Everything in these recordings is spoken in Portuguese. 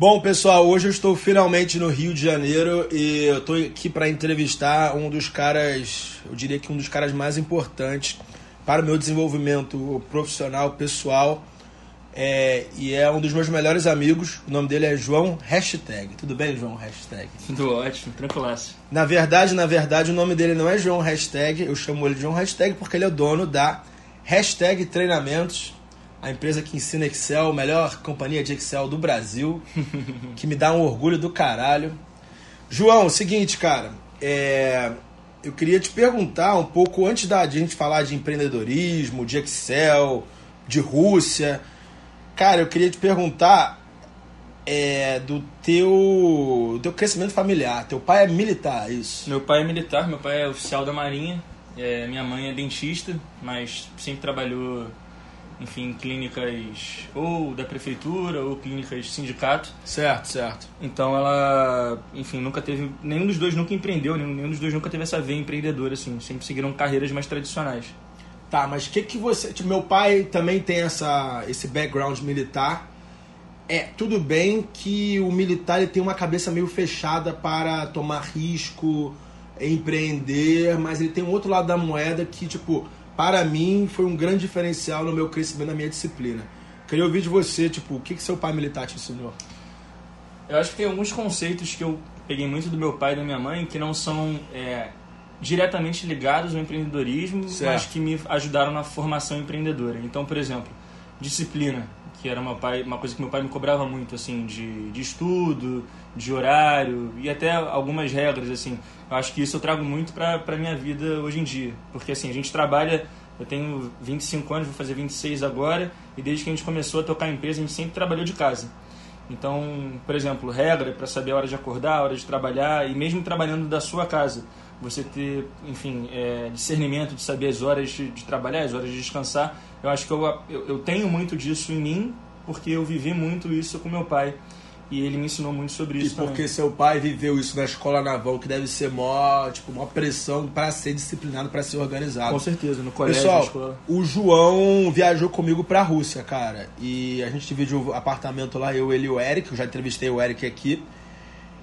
Bom, pessoal, hoje eu estou finalmente no Rio de Janeiro e eu estou aqui para entrevistar um dos caras, eu diria que um dos caras mais importantes para o meu desenvolvimento profissional, pessoal. É, e é um dos meus melhores amigos. O nome dele é João Hashtag. Tudo bem, João Hashtag? Tudo ótimo, tranquilaço. Na verdade, na verdade, o nome dele não é João Hashtag. Eu chamo ele de João Hashtag porque ele é o dono da Hashtag Treinamentos a empresa que ensina Excel, melhor companhia de Excel do Brasil, que me dá um orgulho do caralho. João, seguinte, cara, é, eu queria te perguntar um pouco antes da de a gente falar de empreendedorismo, de Excel, de Rússia. Cara, eu queria te perguntar é, do teu, do teu crescimento familiar. Teu pai é militar, é isso? Meu pai é militar, meu pai é oficial da Marinha, é, minha mãe é dentista, mas sempre trabalhou enfim, clínicas ou da prefeitura ou clínicas de sindicato. Certo, certo. Então ela, enfim, nunca teve, nenhum dos dois nunca empreendeu, nenhum, nenhum dos dois nunca teve essa veia empreendedora, assim, sempre seguiram carreiras mais tradicionais. Tá, mas o que que você, tipo, meu pai também tem essa, esse background militar, é, tudo bem que o militar ele tem uma cabeça meio fechada para tomar risco, empreender, mas ele tem um outro lado da moeda que, tipo, para mim, foi um grande diferencial no meu crescimento na minha disciplina. Queria ouvir de você, tipo, o que, que seu pai militar te ensinou? Eu acho que tem alguns conceitos que eu peguei muito do meu pai e da minha mãe que não são é, diretamente ligados ao empreendedorismo, certo. mas que me ajudaram na formação empreendedora. Então, por exemplo, disciplina, que era uma, pai, uma coisa que meu pai me cobrava muito, assim, de, de estudo, de horário e até algumas regras, assim. Eu acho que isso eu trago muito para a minha vida hoje em dia. Porque, assim, a gente trabalha... Eu tenho 25 anos, vou fazer 26 agora, e desde que a gente começou a tocar a empresa, a gente sempre trabalhou de casa. Então, por exemplo, regra para saber a hora de acordar, a hora de trabalhar, e mesmo trabalhando da sua casa, você ter, enfim, é, discernimento de saber as horas de, de, trabalhar, as horas de descansar. Eu acho que eu, eu, eu tenho muito disso em mim, porque eu vivi muito isso com meu pai. E ele me ensinou muito sobre isso. E porque também. seu pai viveu isso na escola naval, que deve ser mó, tipo, mó pressão para ser disciplinado, para ser organizado. Com certeza, no colégio, Pessoal, na escola. O João viajou comigo pra Rússia, cara. E a gente dividiu o apartamento lá, eu, ele e o Eric. Eu já entrevistei o Eric aqui.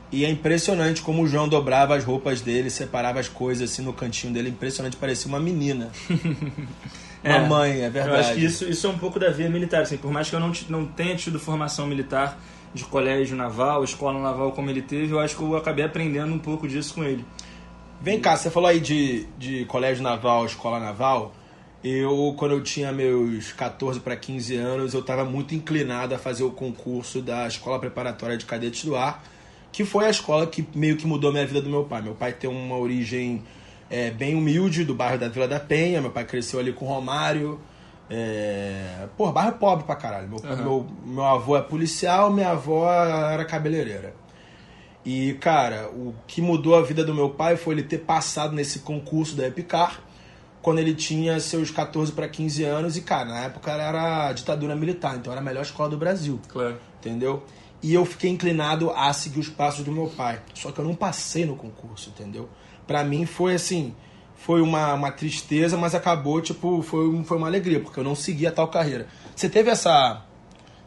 E é impressionante como o João dobrava as roupas dele, separava as coisas assim no cantinho dele. Impressionante, parecia uma menina. uma é, mãe, é verdade. Eu acho que isso, isso é um pouco da vida militar. Assim, por mais que eu não, não tenha tido formação militar de colégio naval, escola naval como ele teve, eu acho que eu acabei aprendendo um pouco disso com ele. Vem cá, você falou aí de, de colégio naval, escola naval. Eu, quando eu tinha meus 14 para 15 anos, eu estava muito inclinado a fazer o concurso da Escola Preparatória de Cadetes do Ar, que foi a escola que meio que mudou a minha vida do meu pai. Meu pai tem uma origem é, bem humilde, do bairro da Vila da Penha. Meu pai cresceu ali com Romário. É... Pô, bairro pobre pra caralho. Meu, uhum. meu, meu avô é policial, minha avó era cabeleireira. E, cara, o que mudou a vida do meu pai foi ele ter passado nesse concurso da Epicar quando ele tinha seus 14 para 15 anos. E, cara, na época era ditadura militar, então era a melhor escola do Brasil. Claro. Entendeu? E eu fiquei inclinado a seguir os passos do meu pai. Só que eu não passei no concurso, entendeu? Para mim foi assim foi uma, uma tristeza, mas acabou, tipo, foi, foi uma alegria, porque eu não seguia tal carreira. Você teve essa,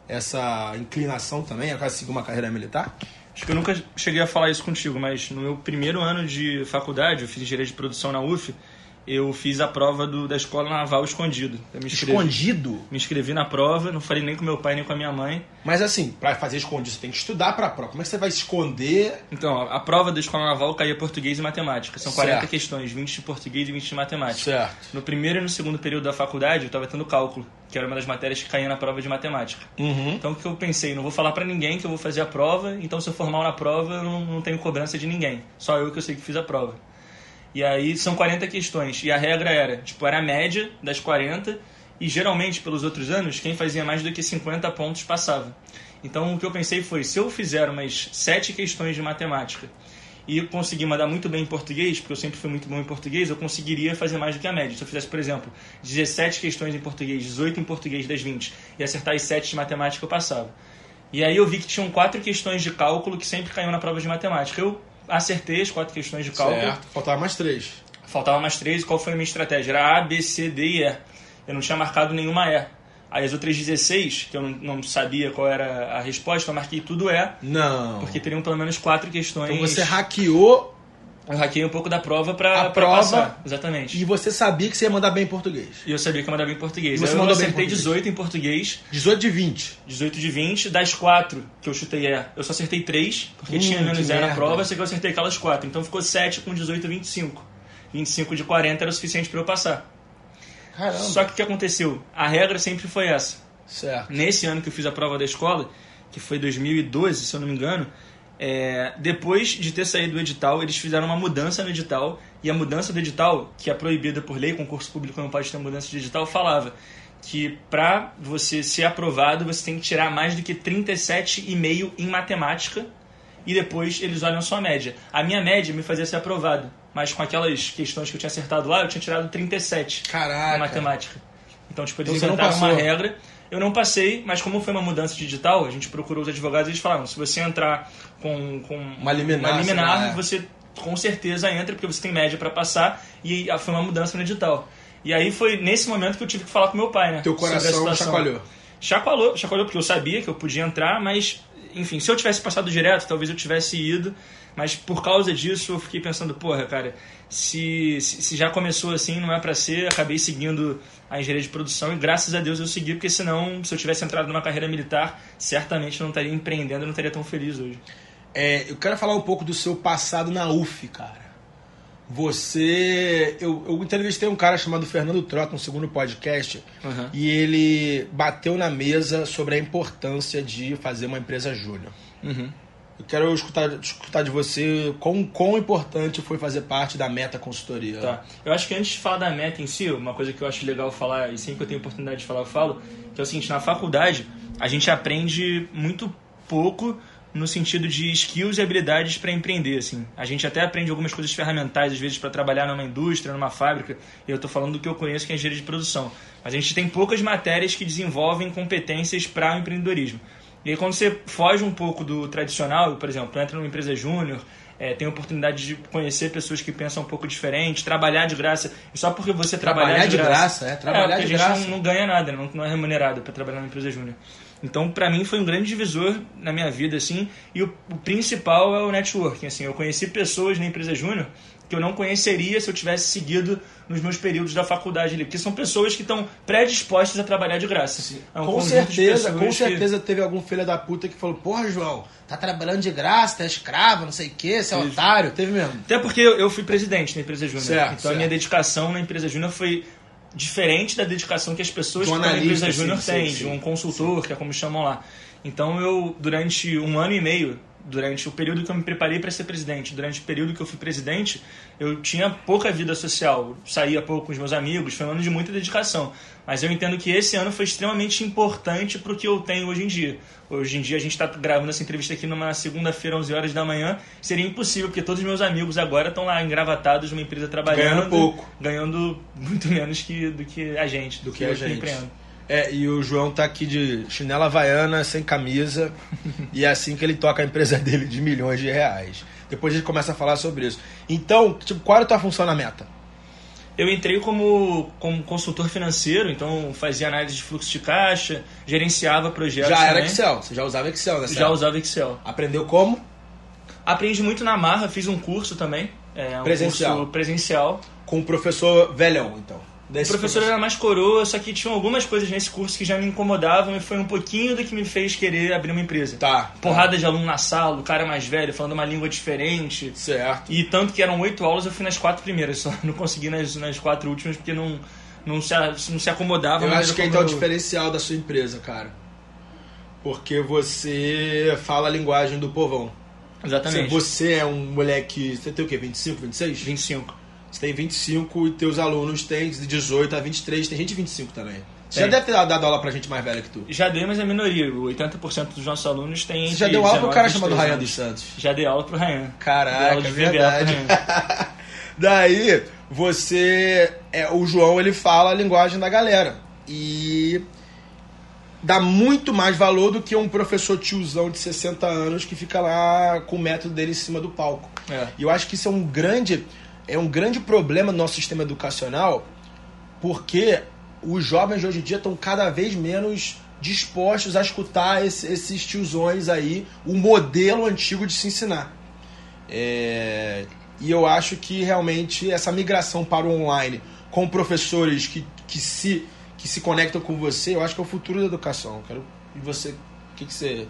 essa inclinação também a seguir uma carreira militar? Acho que eu nunca cheguei a falar isso contigo, mas no meu primeiro ano de faculdade, eu fiz engenharia de produção na UF, eu fiz a prova do, da escola naval escondido. Me inscrevi, escondido? Me inscrevi na prova, não falei nem com meu pai nem com a minha mãe. Mas assim, para fazer escondido, você tem que estudar para a prova. Como é que você vai esconder? Então, a, prova da escola naval caía português e matemática. São 40 certo. questões, 20 de português e 20 de matemática. Certo. No primeiro e no segundo período da faculdade, eu estava tendo cálculo, que era uma das matérias que caía na prova de matemática. Uhum. Então, o que eu pensei? Não vou falar para ninguém que eu vou fazer a prova, então se eu for mal na prova, eu não, não tenho cobrança de ninguém. Só eu que eu sei que fiz a prova. E aí são 40 questões. E a regra era, tipo, era a média das 40 e geralmente pelos outros anos quem fazia mais do que 50 pontos passava. Então o que eu pensei foi, se eu fizer umas sete questões de matemática e conseguir mandar muito bem em português, porque eu sempre fui muito bom em português, eu conseguiria fazer mais do que a média. Se eu fizesse, por exemplo, 17 questões em português, 18 em português das 20 e acertar as 7 de matemática, eu passava. E aí eu vi que tinham quatro questões de cálculo que sempre caíam na prova de matemática. Eu acertei as quatro questões de cálculo. Certo. Faltava mais três. Faltava mais três. Qual foi a minha estratégia? Era A, B, C, D e E. Eu não tinha marcado nenhuma E. Aí as outras 16, que eu não, não sabia qual era a resposta, eu marquei tudo é. Não. Porque teriam pelo menos quatro questões. Então você hackeou. Eu hackeei um pouco da prova pra, a pra prova, passar. Exatamente. E você sabia que você ia mandar bem em português. E eu sabia que ia mandar bem em português. E você Aí mandou eu em acertei português? 18 em português. 18 de 20. 18 de 20, das quatro que eu chutei é, eu só acertei 3, porque Hum, tinha menos que zero na merda. prova, só que eu acertei aquelas quatro. Então ficou 7 com 18, 25. 25 de 40 era o suficiente para eu passar. Caramba. Só que o que aconteceu? A regra sempre foi essa. Certo. Nesse ano que eu fiz a prova da escola, que foi 2012, se eu não me engano, é, depois de ter saído do edital, eles fizeram uma mudança no edital, e a mudança do edital, que é proibida por lei, concurso público não pode ter mudança de edital, falava que para você ser aprovado, você tem que tirar mais do que 37,5 em matemática, e depois eles olham a sua média. A minha média me fazia ser aprovado, mas com aquelas questões que eu tinha acertado lá, eu tinha tirado 37 Caraca. em matemática. Então, tipo, eles Então inventaram uma regra. Eu não passei, mas como foi uma mudança digital, a gente procurou os advogados e eles falaram: se você entrar com, com Uma liminar, uma lá, é. você com certeza entra, porque você tem média para passar, e foi uma mudança no edital. E aí foi nesse momento que eu tive que falar com meu pai, né? Teu coração chacoalhou. Chacoalhou, chacoalhou, porque eu sabia que eu podia entrar, mas, enfim, se eu tivesse passado direto, talvez eu tivesse ido. Mas por causa disso, eu fiquei pensando, porra, cara, se, se, se já começou assim, não é pra ser, acabei seguindo a engenharia de produção e graças a Deus eu segui, porque senão, se eu tivesse entrado numa carreira militar, certamente eu não estaria empreendendo, eu não estaria tão feliz hoje. É, eu quero falar um pouco do seu passado na UF, cara. Você. Eu, eu entrevistei um cara chamado Fernando Trota no segundo podcast Uhum. e ele bateu na mesa sobre a importância de fazer uma empresa júnior. Uhum. Eu quero escutar, escutar de você quão, quão importante foi fazer parte da Meta Consultoria. Tá. Eu acho que antes de falar da meta em si, uma coisa que eu acho legal falar, e sempre que eu tenho oportunidade de falar, eu falo, que é o seguinte, na faculdade, a gente aprende muito pouco no sentido de skills e habilidades para empreender, assim. A gente até aprende algumas coisas ferramentais, às vezes, para trabalhar numa indústria, numa fábrica, e eu estou falando do que eu conheço, que é engenharia de produção. Mas a gente tem poucas matérias que desenvolvem competências para o empreendedorismo. E aí, quando você foge um pouco do tradicional, por exemplo, entra numa empresa júnior, é, tem a oportunidade de conhecer pessoas que pensam um pouco diferente, trabalhar de graça. E só porque você trabalhar, Trabalhar de graça, graça, é, trabalhar porque de a gente graça. Não, não ganha nada, não, não é remunerado para trabalhar numa empresa júnior. Então, para mim, foi um grande divisor na minha vida, assim. E o, o principal é o networking, assim. Eu conheci pessoas na empresa júnior que eu não conheceria se eu tivesse seguido nos meus períodos da faculdade ali. Porque são pessoas que estão predispostas a trabalhar de graça. É um com certeza, com que- certeza teve algum filho da puta que falou: Porra, João, tá trabalhando de graça, tá escravo, não sei o que, você é otário. Teve mesmo. Até porque eu, fui presidente na empresa júnior. Certo, então certo. a minha dedicação na empresa júnior foi diferente da dedicação que as pessoas que na empresa júnior sim, têm, sim, de sim. um consultor, que é como chamam lá. Então eu, durante um ano e meio, durante o período que eu me preparei para ser presidente, durante o período que eu fui presidente, eu tinha pouca vida social, saía pouco com os meus amigos, foi um ano de muita dedicação. Mas eu entendo que esse ano foi extremamente importante para o que eu tenho hoje em dia. Hoje em dia a gente está gravando essa entrevista aqui numa segunda-feira, 11 horas da manhã. Seria impossível, porque todos os meus amigos agora estão lá engravatados numa empresa trabalhando. Ganhando pouco. Ganhando muito menos que, do que a gente. Do que a gente. empreendo. É, e o João tá aqui de chinela havaiana, sem camisa, e é assim que ele toca a empresa dele de milhões de reais. Depois a gente começa a falar sobre isso. Então, tipo, qual era a tua função na meta? Eu entrei como, como consultor financeiro, então fazia análise de fluxo de caixa, gerenciava projetos. Já era também. Excel, você já usava Excel nessa Já época. usava Excel. Aprendeu como? Aprendi muito na marra, fiz um curso também. É, um Presencial. curso presencial. Com o professor velhão, então. O Desse professor era mais coroa, só que tinha algumas coisas nesse curso que já me incomodavam e foi um pouquinho do que me fez querer abrir uma empresa. Tá. Porrada de aluno na sala, o cara mais velho falando uma língua diferente. Certo. E tanto que eram oito aulas, eu fui nas quatro primeiras, só não consegui nas, nas quatro últimas porque não, não, se, não se acomodava. Eu acho que então é o diferencial da sua empresa, cara. Porque você fala a linguagem do povão. Exatamente. Você é um moleque. Você tem o quê? 25, 26? 25. Você tem 25 e teus alunos têm de 18 a 23. Tem gente de 25 também. Você já deve ter dado aula pra gente mais velha que tu. Já dei, mas é minoria. 80% dos nossos alunos têm. Você já deu aula pro cara chamado Ryan dos Santos? Já dei aula pro Ryan. Caraca, é verdade. Daí, você. É, o João ele fala a linguagem da galera. E dá muito mais valor do que um professor tiozão de 60 anos que fica lá com o método dele em cima do palco. É. E eu acho que isso é um grande é um grande problema no nosso sistema educacional, porque os jovens de hoje em dia estão cada vez menos dispostos a escutar esse, esses tiozões aí, o modelo antigo de se ensinar. É, e eu acho que realmente essa migração para o online com professores que, que, se, que se conectam com você, eu acho que é o futuro da educação. Quero, e você, o que, que você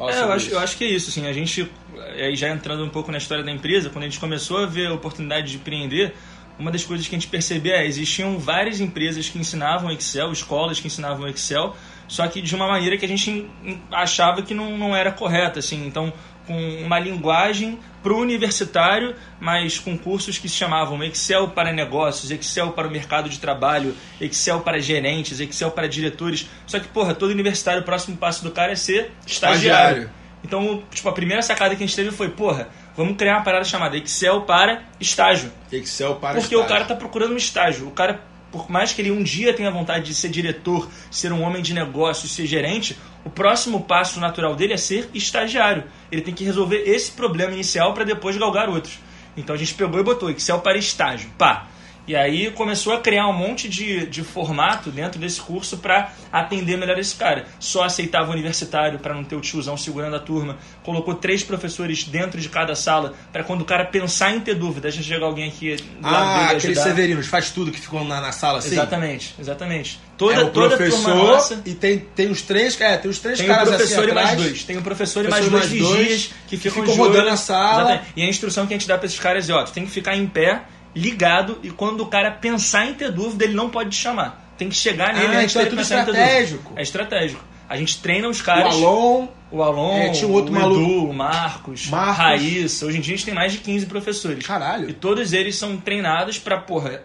fala é, eu acho, isso? eu acho que é isso. Assim, a gente, aí já entrando um pouco na história da empresa, quando a gente começou a ver a oportunidade de empreender, uma das coisas que a gente percebeu é existiam várias empresas que ensinavam Excel, escolas que ensinavam Excel, só que de uma maneira que a gente achava que não, não era correta, assim. Então, com uma linguagem para o universitário, mas com cursos que se chamavam Excel para negócios, Excel para o mercado de trabalho, Excel para gerentes, Excel para diretores. Só que, porra, todo universitário, o próximo passo do cara é ser estagiário. estagiário. Então, tipo, a primeira sacada que a gente teve foi, porra, vamos criar uma parada chamada Excel para estágio. Excel para Porque estágio. o cara tá procurando um estágio. O cara, por mais que ele um dia tenha vontade de ser diretor, ser um homem de negócios, ser gerente, o próximo passo natural dele é ser estagiário. Ele tem que resolver esse problema inicial para depois galgar outros. Então a gente pegou e botou Excel para estágio. Pá. E aí começou a criar um monte de, de formato dentro desse curso para atender melhor esse cara. Só aceitava universitário para não ter o tiozão segurando a turma. Colocou três professores dentro de cada sala para quando o cara pensar em ter dúvida, já chega alguém aqui do ah, lado dele aqueles ajudar. severinos, faz tudo que ficam na, na sala assim? Exatamente, exatamente. Toda, é o toda professor turma nossa, e tem, tem os três, é, tem os três tem caras um professor assim e mais atrás, dois. Tem um professor e professor mais dois mais dois vigias que ficam, ficam rodando a sala. Exatamente. E a instrução que a gente dá para esses caras é, ó, tu tem que ficar em pé, ligado, e quando o cara pensar em ter dúvida, ele não pode te chamar. Tem que chegar nele Ah, antes então é tudo estratégico. É estratégico. A gente treina os O caras. Alon, O Alon, É, tinha um outro o maluco. Edu, o Marcos, Marcos. Raíssa. Hoje em dia a gente tem mais de 15 professores. Caralho. E todos eles são treinados pra, porra,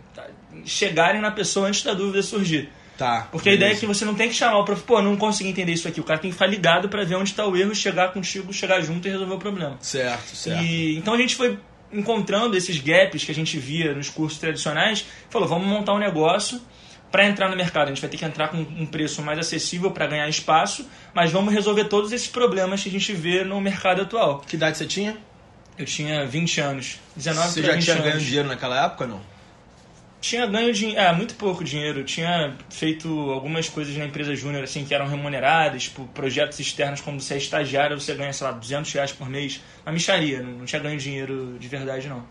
chegarem na pessoa antes da dúvida surgir. Tá. Porque a ideia é que você não tem que chamar o prof, pô, não consegui entender isso aqui. O cara tem que ficar ligado pra ver onde está o erro, chegar contigo, chegar junto e resolver o problema. Certo, certo. E, então a gente foi encontrando esses gaps que a gente via nos cursos tradicionais, falou, vamos montar um negócio para entrar no mercado. A gente vai ter que entrar com um preço mais acessível para ganhar espaço, mas vamos resolver todos esses problemas que a gente vê no mercado atual. Que idade você tinha? Eu tinha 20 anos, 19 Você já 20 tinha anos. ganho dinheiro naquela época não? Tinha ganho dinheiro, é, muito pouco dinheiro. Eu tinha feito algumas coisas na empresa júnior, assim, que eram remuneradas, tipo, projetos externos, como você é estagiário, você ganha, sei lá, 200 reais por mês. Uma micharia, não, não tinha ganho dinheiro de verdade, não.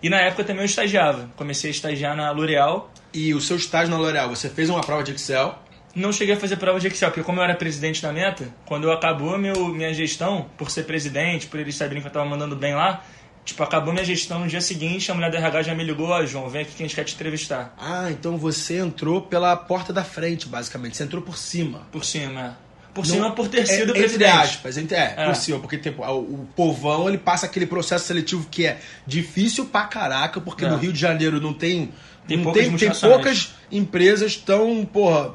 E na época também eu estagiava. Comecei a estagiar na L'Oréal. E o seu estágio na L'Oréal, você fez uma prova de Excel? Não cheguei a fazer prova de Excel, porque como eu era presidente da Meta, quando acabou meu, minha gestão, por ser presidente, por eles saberem que eu tava mandando bem lá, tipo, acabou minha gestão no dia seguinte, a mulher da RH já me ligou, ó, João, vem aqui que a gente quer te entrevistar. Ah, então você entrou pela porta da frente, basicamente. Você entrou por cima. Por cima, é. Por Não- cima por ter sido é, presidente. Entre aspas, entre, é, É. por cima, porque tipo, o, povão ele passa aquele processo seletivo que é difícil pra caraca, porque É. no Rio de Janeiro não tem. Tem não poucas tem, tem poucas empresas tão, porra,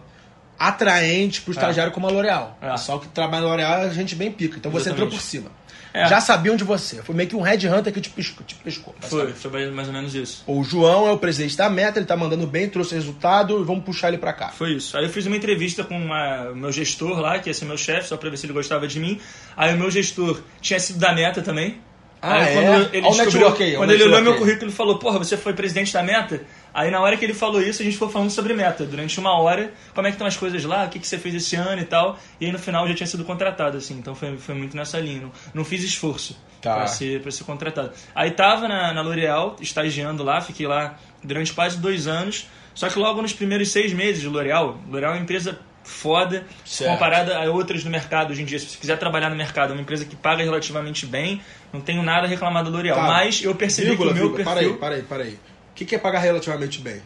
atraentes pro É. estagiário como a L'Oréal. É. O pessoal que trabalha na L'Oréal é gente bem pica. Então você entrou Exatamente. por cima. É. Já sabiam de você. Foi meio que um headhunter que te pescou. Te pescou Foi, basicamente. foi mais ou menos isso. O João é o presidente da Meta, ele tá mandando bem, trouxe resultado, vamos puxar ele pra cá. Foi isso. Aí eu fiz uma entrevista com o meu gestor lá, que ia ser meu chefe, só pra ver se ele gostava de mim. Aí o meu gestor tinha sido da Meta também. Ah, aí é? quando ele o descobriu, olha quando ele olhou meu currículo, ele falou: Porra, você foi presidente da Meta? Aí na hora que ele falou isso, a gente foi falando sobre Meta. Durante uma hora, como é que estão as coisas lá, o que, que você fez esse ano e tal. E aí no final eu já tinha sido contratado, assim. Então foi, foi muito nessa linha. Não, não fiz esforço Tá. pra, ser, pra ser contratado. Aí tava na, na L'Oréal, estagiando lá, fiquei lá durante quase dois anos. Só que logo nos primeiros seis meses de L'Oréal, L'Oréal é uma empresa foda, Certo. comparada a outras no mercado hoje em dia. Se você quiser trabalhar no mercado, é uma empresa que paga relativamente bem, não tenho nada a reclamar da L'Oréal. Tá. Mas eu percebi Vírgula, que o meu vírgula, perfil... Para aí, para aí, para aí. O que é pagar relativamente bem?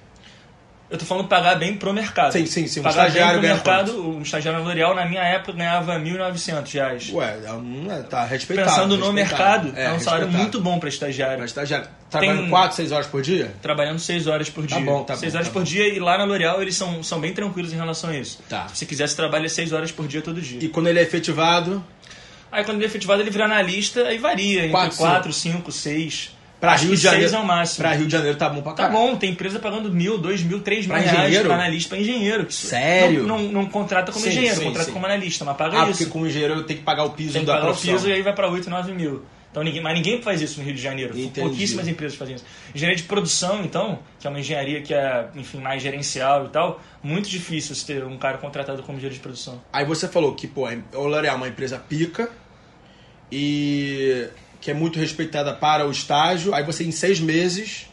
Eu tô falando pagar bem pro mercado. Sim, sim, sim. Um pagar estagiário bem pro mercado, um estagiário na L'Oréal, na minha época, ganhava 1.900 reais. Ué, é tá respeitado. Pensando no respeitado. mercado, é, um salário muito bom para estagiário. Pra estagiário. Trabalhando Tem- 4, 6 horas por dia? Trabalhando 6 horas por dia. bom, tá 6 bom, horas tá por bom. dia e lá na L'Oréal eles são, são bem tranquilos em relação a isso. Tá. Se quiser, você trabalha 6 horas por dia todo dia. E quando ele é efetivado, Aí quando ele é efetivado, ele vira analista, aí varia, entre Quatro, 4, 5, 6. Pra Acho Rio de Janeiro. 6 é o máximo. Pra Rio de Janeiro tá bom pra Tá caralho. bom, tem empresa pagando mil, dois mil, três mil Pra reais engenheiro? pra analista, pra engenheiro. Sério? Não, não, não contrata como Sim, engenheiro, sim, contrata sim. como analista, mas paga Ah, isso. porque com o engenheiro eu tenho que pagar o piso Tem que da pagar o profissão. piso e aí vai pra 8, 9 mil. Então, ninguém, mas ninguém faz isso no Rio de Janeiro. Entendi. Pouquíssimas empresas fazem isso. Engenharia de produção, então, que é uma engenharia que é, enfim, mais gerencial e tal, muito difícil você ter um cara contratado como engenheiro de produção. Aí você falou que, pô, o L'Oréal é uma empresa pica e que é muito respeitada para o estágio. Aí você, em seis meses,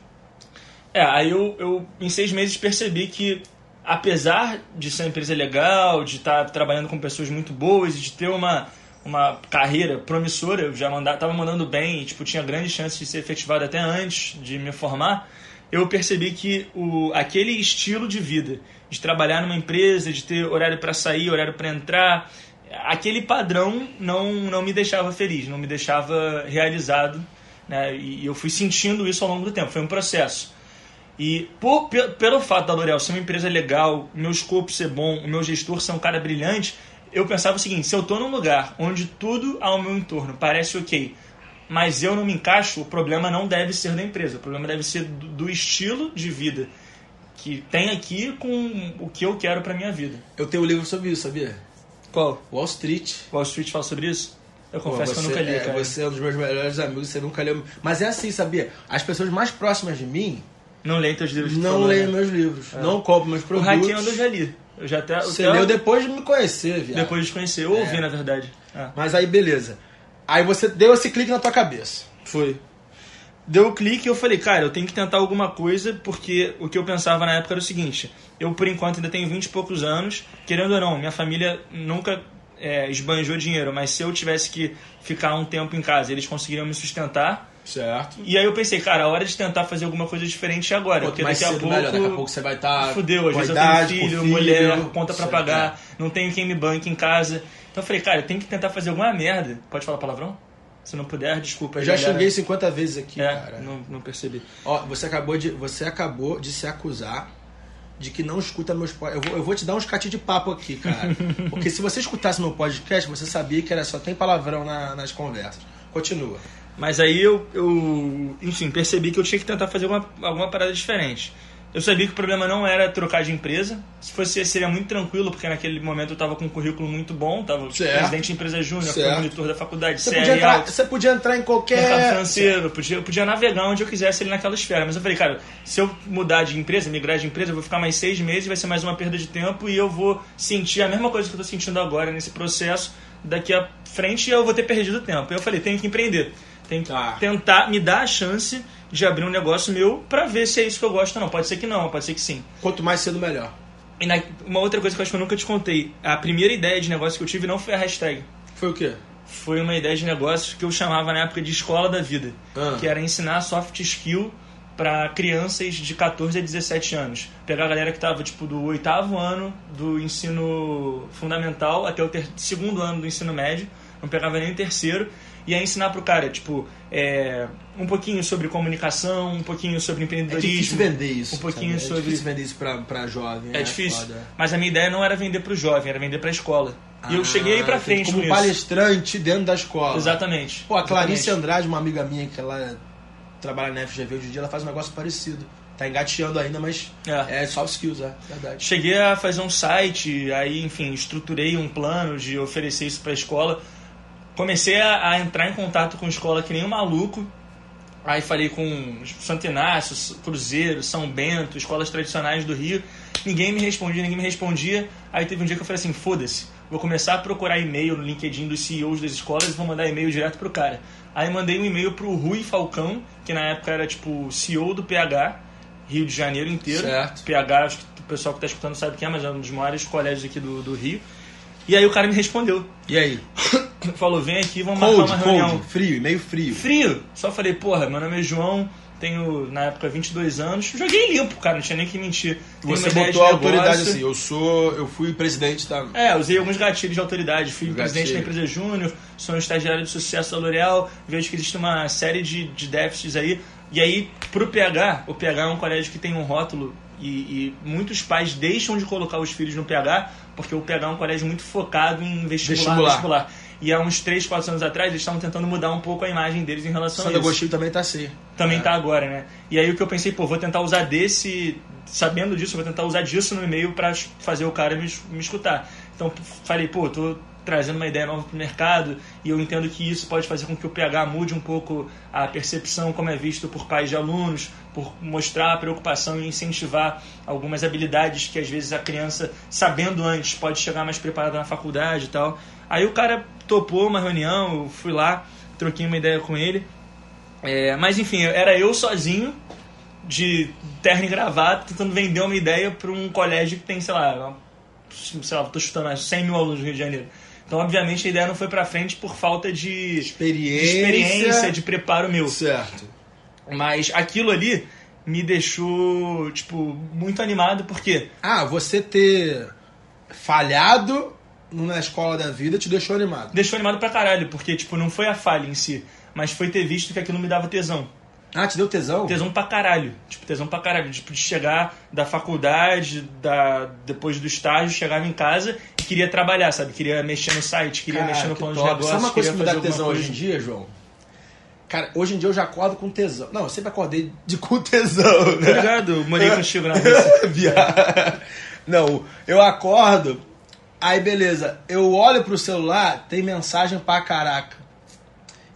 É, aí eu, eu em seis meses percebi que, apesar de ser uma empresa legal, de estar trabalhando com pessoas muito boas e de ter uma, uma carreira promissora, eu já manda, tava mandando bem e tipo, tinha grandes chances de ser efetivado até antes de me formar, eu percebi que o, aquele estilo de vida, de trabalhar numa empresa, de ter horário para sair, horário para entrar, aquele padrão não, não me deixava feliz, não me deixava realizado. Né? E eu fui sentindo isso ao longo do tempo, foi um processo. E por, pe- pelo fato da L'Oréal ser uma empresa legal, meu escopo ser bom, o meu gestor ser um cara brilhante, eu pensava o seguinte: se eu tô num lugar onde tudo ao meu entorno parece ok, mas eu não me encaixo, o problema não deve ser da empresa, o problema deve ser do, do estilo de vida que tem aqui com o que eu quero pra minha vida. eu tenho um livro sobre isso, sabia? Qual? Wall Street. Wall Street fala sobre isso? Eu Pô, confesso que eu você nunca li, é, cara. Você é um dos meus melhores amigos, você nunca leu. Mas é assim, sabia? As pessoas mais próximas de mim Não leio teus livros. não leem né? meus livros, não compram meus O produtos. Hackeando eu já li. Eu já até, Você até leu depois de me conhecer, viado. depois de conhecer. Eu ouvi, É. na verdade. É. Mas aí, beleza. Aí você deu esse clique na tua cabeça. Foi. Deu o clique e eu falei, cara, eu tenho que tentar alguma coisa, porque o que eu pensava na época era o seguinte: eu, por enquanto, ainda tenho 20 e poucos anos, querendo ou não, minha família nunca é, esbanjou dinheiro, mas se eu tivesse que ficar um tempo em casa, eles conseguiriam me sustentar. Certo. E aí eu pensei, cara, a hora de tentar fazer alguma coisa diferente é agora, Quanto porque daqui a pouco. melhor. Daqui a pouco você vai estar. Fudeu, às vezes idade, eu tenho com filho, mulher, filho, conta pra certo, pagar, não tenho quem me banque em casa. Então eu falei, cara, eu tenho que tentar fazer alguma merda. Pode falar palavrão? Se não puder, desculpa. Eu já galera. xinguei 50 vezes aqui, É, cara. não, não percebi. Ó, você acabou de, você acabou de se acusar de que não escuta meus podcasts. Eu vou, eu vou te dar uns catinhos de papo aqui, cara. Porque se você escutasse meu podcast, você sabia que era só tem palavrão na- nas conversas. Continua. Mas aí eu, eu, enfim, percebi que eu tinha que tentar fazer alguma, alguma parada diferente. Eu sabia que o problema não era trocar de empresa. Se fosse, seria muito tranquilo, porque naquele momento eu estava com um currículo muito bom, estava Certo. presidente de empresa júnior, monitor da faculdade, Você podia, entrar, você podia entrar em qualquer. mercado financeiro, podia, eu podia navegar onde eu quisesse ali naquela esfera. Mas eu falei, cara, se eu mudar de empresa, migrar de empresa, eu vou ficar mais seis meses, vai ser mais uma perda de tempo e eu vou sentir a mesma coisa que eu tô sentindo agora nesse processo. Daqui à frente eu vou ter perdido tempo. Eu falei, tenho que empreender. Tenho que Tá. tentar me dar a chance de abrir um negócio meu pra ver se é isso que eu gosto ou não. Pode ser que não, pode ser que sim. Quanto mais cedo, melhor. E na- uma outra coisa que eu acho que eu nunca te contei. A primeira ideia de negócio que eu tive não foi a hashtag. Foi o quê? Foi uma ideia de negócio que eu chamava na época de escola da vida, Ah. que era ensinar soft skill para crianças de 14 a 17 anos. Pegar a galera que tava tipo do oitavo ano do ensino fundamental até o segundo ano do ensino médio, não pegava nem o terceiro, e aí ensinar pro cara, tipo, é, um pouquinho sobre comunicação, um pouquinho sobre É empreendedorismo. difícil vender isso. Um pouquinho sabe? sobre- É difícil vender isso pra, pra jovem. É difícil. foda. Mas a minha ideia não era vender pro jovem, era vender pra escola. e eu Ah, cheguei aí pra entendi. frente Como palestrante dentro da escola. Exatamente. Pô, a Clarice Exatamente. Andrade, uma amiga minha que ela trabalha na FGV hoje em dia, ela faz um negócio parecido. Tá engateando ainda, mas É. é, soft skills, é verdade. Cheguei a fazer um site, aí, enfim, estruturei um plano de oferecer isso para a escola. Comecei a, a entrar em contato com escola que nem um maluco. Aí falei com Santo Inácio, Cruzeiro, São Bento, escolas tradicionais do Rio. Ninguém me respondia, ninguém me respondia. Aí teve um dia que eu falei assim: foda-se, vou começar a procurar e-mail no LinkedIn dos CEOs das escolas e vou mandar e-mail direto pro cara. Aí mandei um e-mail pro Rui Falcão, que na época era tipo CEO do PH, Rio de Janeiro inteiro. Certo. PH, acho que o pessoal que tá escutando sabe quem é, mas é um dos maiores colégios aqui do, do Rio. E aí o cara me respondeu. E aí? Falou, vem aqui, vamos Cold, marcar uma reunião. cold, frio, meio frio. Frio. Só falei, porra, meu nome é João, tenho na época 22 anos. Joguei limpo, cara, não tinha nem que mentir. Tenho Você botou a autoridade assim, eu sou, eu fui presidente da... É, usei alguns gatilhos de autoridade. Fui presidente da empresa Júnior, sou um estagiário de sucesso da L'Oréal, vejo que existe uma série de, de déficits aí. E aí, pro PH, o PH é um colégio que tem um rótulo e, e, muitos pais deixam de colocar os filhos no PH porque o PH é um colégio muito focado em vestibular. vestibular. vestibular. E há uns 3, 4 anos atrás eles estavam tentando mudar um pouco a imagem deles em relação Santo a isso. Agostinho também tá assim. Também é. tá agora, né? E aí o que eu pensei, pô, vou tentar usar desse, sabendo disso, vou tentar usar disso no e-mail para fazer o cara me, me escutar. Então falei, pô, tô trazendo uma ideia nova para o mercado e eu entendo que isso pode fazer com que o PH mude um pouco a percepção como é visto por pais de alunos, por mostrar a preocupação e incentivar algumas habilidades que às vezes a criança, sabendo antes, pode chegar mais preparada na faculdade e tal. Aí o cara topou uma reunião, eu fui lá, troquei uma ideia com ele. É, mas enfim, era eu sozinho, de terno e gravata, tentando vender uma ideia para um colégio que tem, sei lá, sei lá, tô chutando 100 mil alunos no Rio de Janeiro. Então, obviamente, a ideia não foi para frente por falta de experiência. de experiência, de preparo meu. Certo. Mas aquilo ali me deixou, tipo, muito animado, porque... Ah, você ter falhado na escola da vida te deixou animado. Deixou animado pra caralho, porque, tipo, não foi a falha em si, mas foi ter visto que aquilo me dava tesão. Ah, te deu tesão? Tesão pra caralho. Tipo, tesão pra caralho. Tipo, de chegar da faculdade, da, depois do estágio, chegava em casa queria trabalhar, sabe? Queria mexer no site, queria Cara, mexer no plano top. de negócio. Sabe uma coisa que me dá tesão hoje em dia, João? Cara, hoje em dia eu já acordo com tesão. Não, eu sempre acordei de com tesão, né? Obrigado, morei contigo na Rússia. Não, eu acordo, aí beleza, eu olho pro celular, tem mensagem pra caraca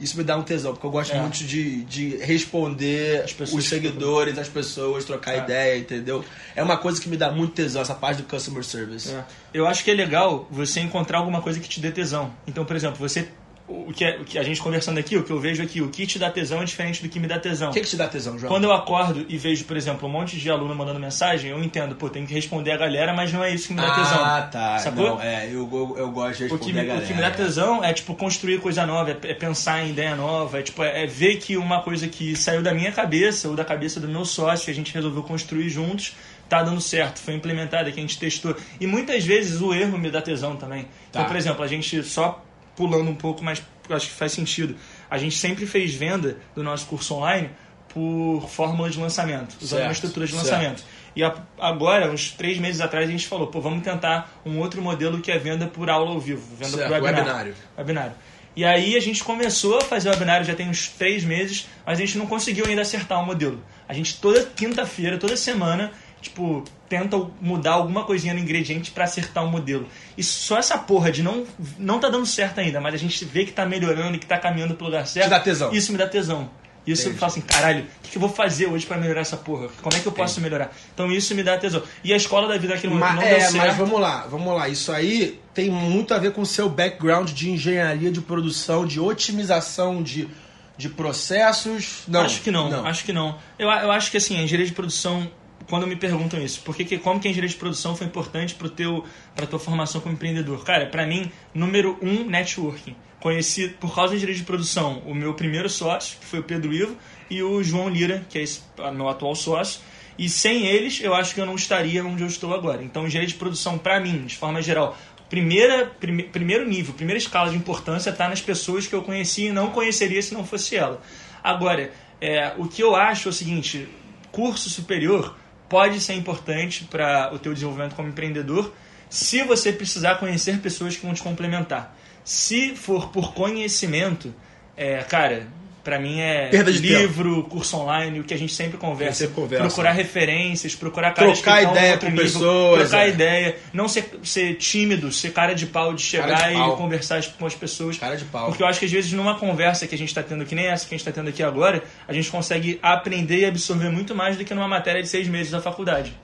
isso me dá um tesão, porque eu gosto é. muito de, de responder os seguidores, as pessoas, trocar é. ideia, entendeu? É uma coisa que me dá muito tesão, essa parte do customer service. É. Eu acho que é legal você encontrar alguma coisa que te dê tesão. Então, por exemplo, você o que, é, o que a gente conversando aqui, o que eu vejo aqui, o que te dá tesão é diferente do que me dá tesão. O que, que te dá tesão, João? Quando eu acordo e vejo, por exemplo, um monte de aluno mandando mensagem, eu entendo, pô, tem que responder a galera, mas não é isso que me dá ah, tesão. Ah, tá. Sacou? Não, é, eu, eu, eu, gosto de responder o que, me, a galera. O que me dá tesão é, tipo, construir coisa nova, é, é pensar em ideia nova, é, tipo, é, é, ver que uma coisa que saiu da minha cabeça ou da cabeça do meu sócio, que a gente resolveu construir juntos, tá dando certo, foi implementada, que a gente testou. E muitas vezes o erro me dá tesão também. Então, tá. Então, por exemplo, a gente só pulando um pouco, mas acho que faz sentido. A gente sempre fez venda do nosso curso online por fórmula de lançamento, usando certo, uma estrutura de lançamento. Certo. E a, agora, uns três meses atrás, a gente falou, pô, vamos tentar um outro modelo que é venda por aula ao vivo, venda certo, por webinar, webinário. webinário. E aí a gente começou a fazer o webinário já tem uns três meses, mas a gente não conseguiu ainda acertar o modelo. A gente toda quinta-feira, toda semana, tipo, tenta mudar alguma coisinha no ingrediente para acertar o modelo. E só essa porra de não não tá dando certo ainda, mas a gente vê que tá melhorando e que tá caminhando pro lugar certo. Te dá tesão. Isso me dá tesão. Isso Entendi. eu falo assim, caralho, o que, que, eu vou fazer hoje para melhorar essa porra? Como é que eu posso Entendi. melhorar? Então isso me dá tesão. E a escola da vida aqui no mas, não é, deu certo. Mas vamos lá, vamos lá. Isso aí tem muito a ver com o seu background de engenharia de produção, de otimização de, de processos. Não. Acho que não, não. acho que não. Eu, eu acho que assim, a engenharia de produção quando me perguntam isso, por que, como que a engenharia de produção foi importante para a tua formação como empreendedor? Cara, para mim, número um, networking. Conheci, por causa da engenharia de produção, o meu primeiro sócio, que foi o Pedro Ivo, e o João Lira, que é esse, meu atual sócio. E sem eles, eu acho que eu não estaria onde eu estou agora. Então, engenharia de produção, para mim, de forma geral, primeira, prime, primeiro nível, primeira escala de importância está nas pessoas que eu conheci e não conheceria se não fosse ela. Agora, é, o que eu acho é o seguinte: curso superior pode ser importante para o teu desenvolvimento como empreendedor se você precisar conhecer pessoas que vão te complementar. Se for por conhecimento, é, cara, para mim é livro, tempo. curso online, o que a gente sempre conversa. Sempre conversa. Procurar referências, procurar caras trocar que ideia com nível, pessoas. Trocar é. ideia. Não ser, ser tímido, ser cara de pau de chegar de e conversar com as pessoas. Cara de pau. Porque eu acho que às vezes numa conversa que a gente está tendo, que nem essa que a gente está tendo aqui agora, a gente consegue aprender e absorver muito mais do que numa matéria de seis meses da faculdade.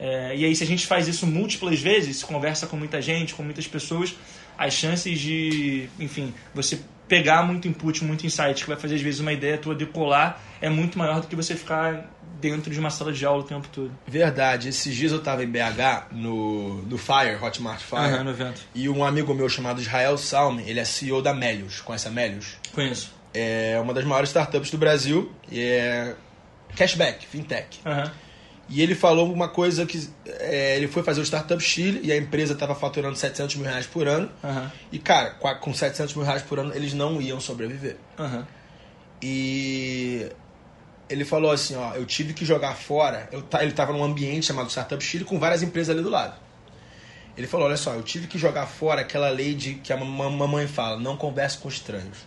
É, e aí, se a gente faz isso múltiplas vezes, conversa com muita gente, com muitas pessoas, as chances de, enfim, você pegar muito input, muito insight, que vai fazer às vezes uma ideia tua decolar, é muito maior do que você ficar dentro de uma sala de aula o tempo todo. Verdade. Esses dias eu estava em BH, no, no Fire, Hotmart Fire. Uhum, no evento. E um amigo meu chamado Israel Salme, ele é CEO da Melius. Conhece a Melius? Conheço. É uma das maiores startups do Brasil e é cashback, fintech. Uhum. E ele falou uma coisa que é, ele foi fazer o Startup Chile e a empresa estava faturando 700 mil reais por ano. Uhum. E, cara, com 700 mil reais por ano, eles não iam sobreviver. Uhum. E ele falou assim, ó, eu tive que jogar fora. Eu, ele estava num ambiente chamado Startup Chile com várias empresas ali do lado. Ele falou, olha só, eu tive que jogar fora aquela lei de que a mamãe fala, não converse com estranhos.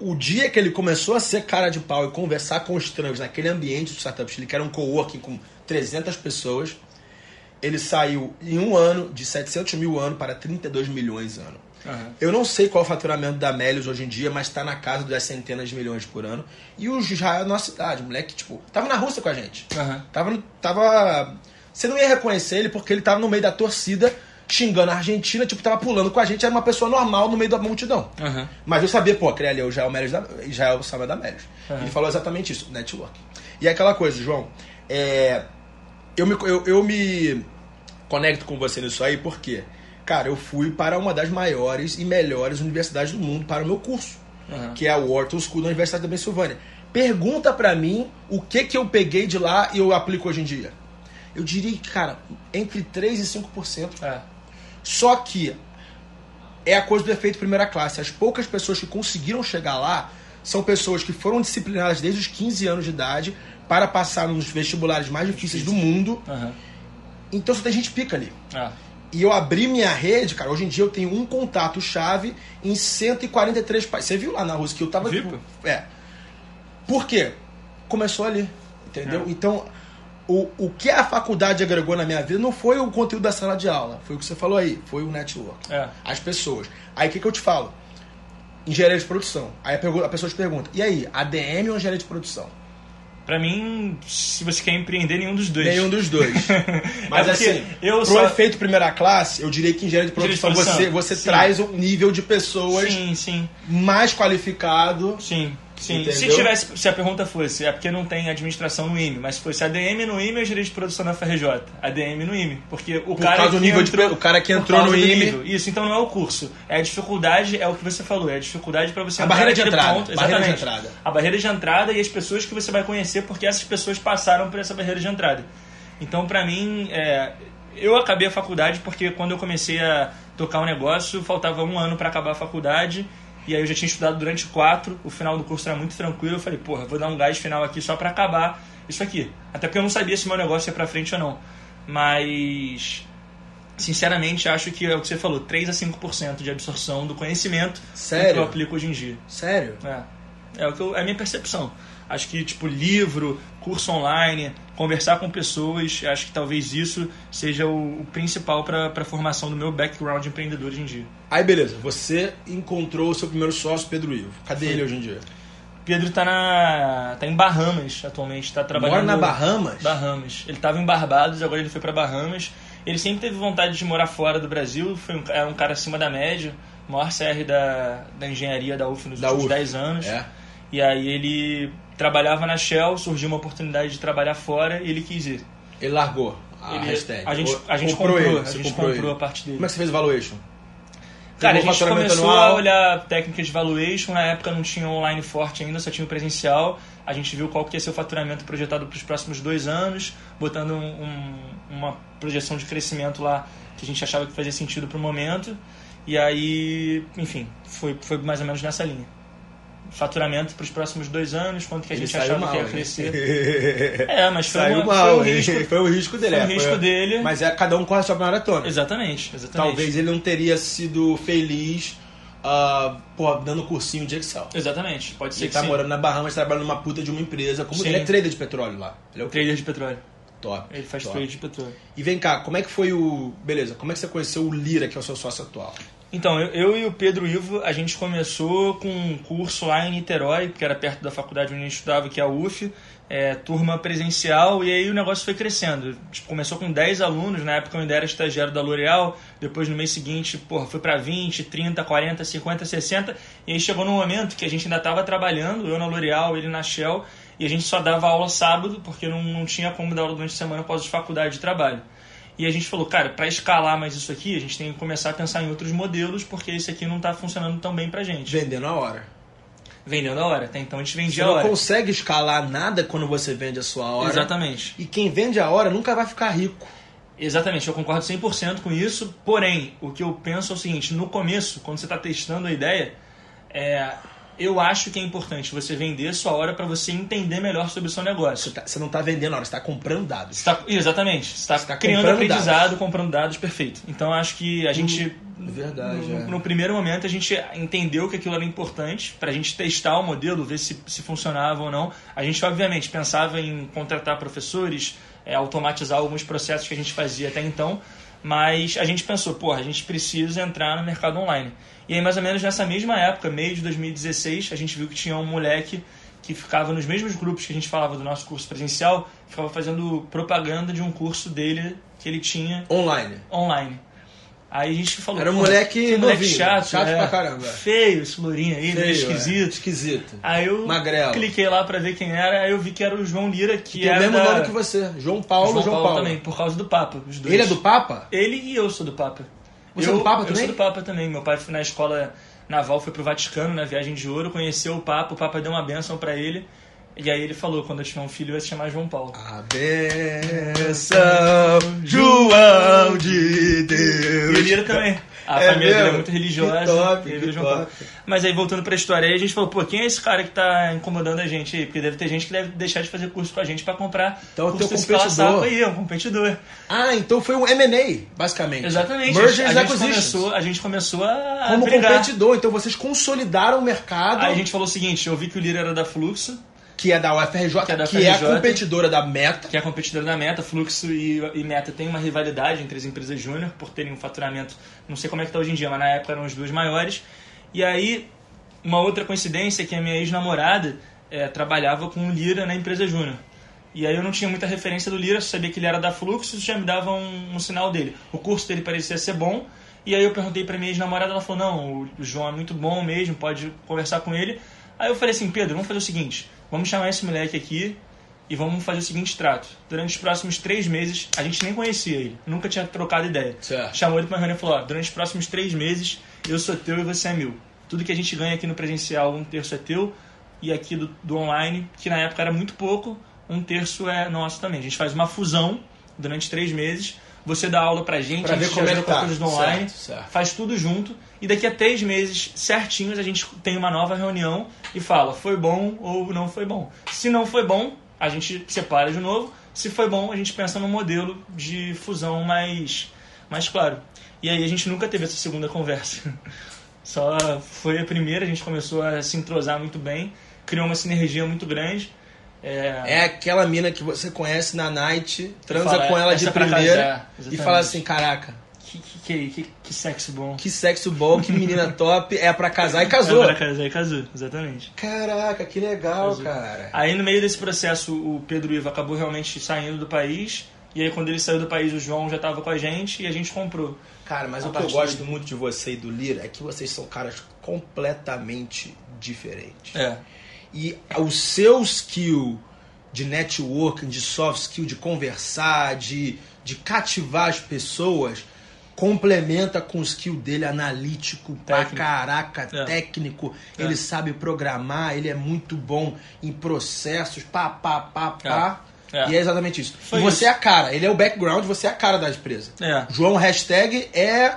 O dia que ele começou a ser cara de pau e conversar com estranhos naquele ambiente do Startup Chile, que era um coworking com 300 pessoas, ele saiu em um ano de 700 mil ano para 32 milhões ano. Uhum. Eu não sei qual é o faturamento da Melios hoje em dia, mas está na casa das centenas de milhões por ano. E o Israel é a nossa cidade, moleque, tipo, tava na Rússia com a gente. Uhum. Tava, no, tava. Você não ia reconhecer ele porque ele tava no meio da torcida xingando a Argentina, tipo, tava pulando com a gente, era uma pessoa normal no meio da multidão. Uhum. Mas eu sabia, pô, aquele ali é o Israel da, Israel Sama da Melios. Uhum. Ele falou exatamente isso, network. E é aquela coisa, João, é, eu, me, eu, eu me conecto com você nisso aí porque, cara, eu fui para uma das maiores e melhores universidades do mundo para o meu curso, Uhum. que é a Wharton School da Universidade da Pensilvânia. Pergunta pra mim o que que eu peguei de lá e eu aplico hoje em dia. Eu diria que, cara, entre 3 e 5%. É. Só que é a coisa do efeito primeira classe. As poucas pessoas que conseguiram chegar lá são pessoas que foram disciplinadas desde os 15 anos de idade para passar nos vestibulares mais difíceis do mundo. Uhum. Então só tem gente pica ali. É. E eu abri minha rede, cara. Hoje em dia eu tenho um contato chave em 143 países. Você viu lá na Rússia que eu tava. Vi, pô. é. Por quê? Começou ali. Entendeu? É. Então, o, o que a faculdade agregou na minha vida não foi o conteúdo da sala de aula. Foi o que você falou aí. Foi o network. É. As pessoas. Aí o que, que eu te falo? Engenharia de produção. Aí a, pessoa te pergunta: e aí, ADM ou engenharia de produção? Pra mim, se você quer empreender, nenhum dos dois. Nenhum dos dois. Mas É assim, eu pro só- efeito primeira classe, eu diria que engenharia de Engenharia de produção, produção, você, você sim. traz um nível de pessoas Sim, sim, mais qualificado. sim. Sim, se Entendeu? tivesse, se a pergunta fosse, é porque não tem administração no IME, mas se fosse ADM no IME, eu gerente de produção na FRJ. ADM no IME, porque o Por cara causa do que nível de entrou, pe- o cara que entrou no IME. Isso, então não é o curso, é a dificuldade, é o que você falou, é a dificuldade para você A barreira de entrada, ponto, barreira de entrada. A barreira de entrada e as pessoas que você vai conhecer, porque essas pessoas passaram por essa barreira de entrada. Então, pra mim, é, eu acabei a faculdade porque quando eu comecei a tocar o negócio, faltava um ano para acabar a faculdade. E aí eu já tinha estudado durante quatro, o final do curso era muito tranquilo. Eu falei, porra, vou dar um gás final aqui só para acabar isso aqui. Até porque eu não sabia se meu negócio ia pra frente ou não. Mas, sinceramente, acho que é o que você falou: 3 a 5% de absorção do conhecimento Sério? que eu aplico hoje em dia. Sério? É, é, o que eu, é a minha percepção. Acho que, tipo, livro, curso online, conversar com pessoas, acho que talvez isso seja o, o principal para a formação do meu background de empreendedor hoje em dia. Aí beleza, você encontrou o seu primeiro sócio, Pedro Ivo. Cadê ele hoje em dia? Pedro tá, na, tá em Bahamas atualmente, tá trabalhando... Mora na Bahamas? Bahamas. Ele estava em Barbados, agora ele foi para Bahamas. Ele sempre teve vontade de morar fora do Brasil, foi um, era um cara acima da média, maior CR da, da engenharia da UF nos Da últimos UF. 10 anos. É. E aí ele trabalhava na Shell, surgiu uma oportunidade de trabalhar fora e ele quis ir. Ele largou a Ele- hashtag. a gente, a gente comprou, ele, a gente comprou comprou a parte dele. Como é que você fez o valuation? Cara, a gente começou anual? a olhar técnicas de valuation, na época não tinha online forte ainda, só tinha o presencial. A gente viu qual que ia ser o faturamento projetado para os próximos dois anos, botando um- um- uma projeção de crescimento lá que a gente achava que fazia sentido para o momento. E aí, enfim, foi, foi mais ou menos nessa linha. Faturamento para os próximos dois anos, quanto que a Ele gente saiu achava mal, que ia hein? crescer. É, mas foi, Saiu uma, mal, foi um hein? risco. Foi o risco dele. Foi é, um risco dele. Mas é, cada um corre a sua maratona. Exatamente, exatamente. Talvez ele não teria sido feliz pô, dando cursinho de Excel. Exatamente, pode ser Ele que tá sim. morando na Bahamas, trabalhando numa puta de uma empresa. Como Sim. ele é trader de petróleo lá. Ele é o Trader de petróleo. top. Ele faz top. trade de petróleo. E vem cá, como é que foi o. Beleza, como é que você conheceu o Lira, que é o seu sócio atual? Então, eu, eu e o Pedro Ivo, a gente começou com um curso lá em Niterói, que era perto da faculdade onde a gente estudava, que é a UF, é, turma presencial, e aí o negócio foi crescendo. Tipo, começou com 10 alunos, na época eu ainda era estagiário da L'Oréal, depois no mês seguinte, porra, foi para 20, 30, 40, 50, 60, e aí chegou num momento que a gente ainda estava trabalhando, eu na L'Oréal, ele na Shell, e a gente só dava aula sábado, porque não, não tinha como dar aula durante a semana após faculdade de trabalho. E a gente falou, cara, para escalar mais isso aqui, a gente tem que começar a pensar em outros modelos, porque esse aqui não está funcionando tão bem pra gente. Vendendo a hora. vendendo a hora. Até então a gente vendia você a hora. não consegue escalar nada quando você vende a sua hora. Exatamente. E quem vende a hora nunca vai ficar rico. Exatamente, eu concordo 100% com isso. Porém, o que eu penso é o seguinte: no começo, quando você está testando a ideia, é, eu acho que é importante você vender sua hora para você entender melhor sobre o seu negócio. Você, tá, você não está vendendo a hora, você está comprando dados. Você tá, exatamente, você está tá criando aprendizado, dados. comprando dados, perfeito. Então acho que a gente. Verdade. No, é. no, primeiro momento a gente entendeu que aquilo era importante para a gente testar o modelo, ver se, se funcionava ou não. A gente, obviamente, pensava em contratar professores, é, automatizar alguns processos que a gente fazia até então, mas a gente pensou, porra, a gente precisa entrar no mercado online. E aí, mais ou menos nessa mesma época, meio de 2016, a gente viu que tinha um moleque que ficava nos mesmos grupos que a gente falava do nosso curso presencial, ficava fazendo propaganda de um curso dele que ele tinha online. Online. Aí a gente falou. Era um moleque, moleque chato, chato é, pra caramba. Feio, esse lourinho aí, meio esquisito. É. Esquisito. Aí eu Magrelo. cliquei lá pra ver quem era, aí eu vi que era o João Lira, que Tem era. o mesmo da... nome que você, João Paulo, João, João Paulo, Paulo. também, por causa do Papa. Os dois. Ele é do Papa? Ele e eu sou do Papa. Você eu, é do Papa eu também? sou do Papa também. Meu pai foi na escola naval, foi pro Vaticano na viagem de ouro, conheceu o Papa, o Papa deu uma bênção pra ele. E aí ele falou, quando eu tiver um filho, vai se chamar João Paulo. A benção, João de Deus. E o Lira também. A É família dele é mesmo? muito religiosa. Que top, que top. Mas aí, voltando pra história, aí a gente falou, pô, quem é esse cara que tá incomodando a gente aí? Porque deve ter gente que deve deixar de fazer curso com a gente pra comprar Então, curso teu competidor. Saco aí, é um competidor. Ah, então foi um M&A, basicamente. Exatamente. Mergers a, gente Acquisitions. começou, a gente começou a Como brigar. competidor, então vocês consolidaram o mercado, Aí a gente falou o seguinte, eu vi que o Lira era da Fluxo, que é da UFRJ, Que é da que é a UFRJ. competidora da Meta. que é a competidora da Meta. Fluxo e, e Meta tem uma rivalidade entre as empresas júnior por terem um faturamento, não sei como é que tá hoje em dia, mas na época eram as duas maiores. E aí, uma outra coincidência é que a minha ex-namorada eh, trabalhava com o Lira na empresa júnior. E aí eu não tinha muita referência do Lira, sabia que ele era da Fluxo, já me dava um, um sinal dele. O curso dele parecia ser bom, e aí eu perguntei pra minha ex-namorada, ela falou, não, o João é muito bom mesmo, pode conversar com ele. Aí eu falei assim, Pedro, vamos fazer o seguinte, vamos chamar esse moleque aqui e vamos fazer o seguinte trato. Durante os próximos três meses, a gente nem conhecia ele, nunca tinha trocado ideia. Certo. Chamou ele pra reunião e falou, ó, durante os próximos três meses, eu sou teu e você é meu. Tudo que a gente ganha aqui no presencial, um terço é teu, e aqui do, do online, que na época era muito pouco, um terço é nosso também. A gente faz uma fusão durante três meses, você dá aula pra gente, Pra a gente ver como é ajuda com tá. online, Certo, certo. faz tudo junto, e daqui a três meses certinhos a gente tem uma nova reunião e fala, foi bom ou não foi bom. Se não foi bom, a gente separa de novo, se foi bom, a gente pensa num modelo de fusão mais, mais claro. E aí a gente nunca teve essa segunda conversa. Só foi a primeira, a gente começou a se entrosar muito bem, criou uma sinergia muito grande. É, É aquela mina que você conhece na night, transa Fala, com ela de é primeira casar, e fala assim, caraca, que, que, que, que, sexo bom. que sexo bom, que menina top, é pra casar e casou. É, pra casar e casou, exatamente. Caraca, que legal, Casou. cara. Aí no meio desse processo o Pedro Ivo acabou realmente saindo do país. E aí quando ele saiu do país o João já estava com a gente e a gente comprou. Cara, mas A o que eu gosto muito de você e do Lira é que vocês são caras completamente diferentes. É. E o seu skill de networking, de soft skill, de conversar, de, de cativar as pessoas, complementa com o skill dele analítico pra Técnico. caraca, É. técnico. É. Ele sabe programar, ele é muito bom em processos, pá, pá, pá, pá. É. E é exatamente isso. Foi e você isso. é a cara, ele é o background, você é a cara da empresa. É. João hashtag é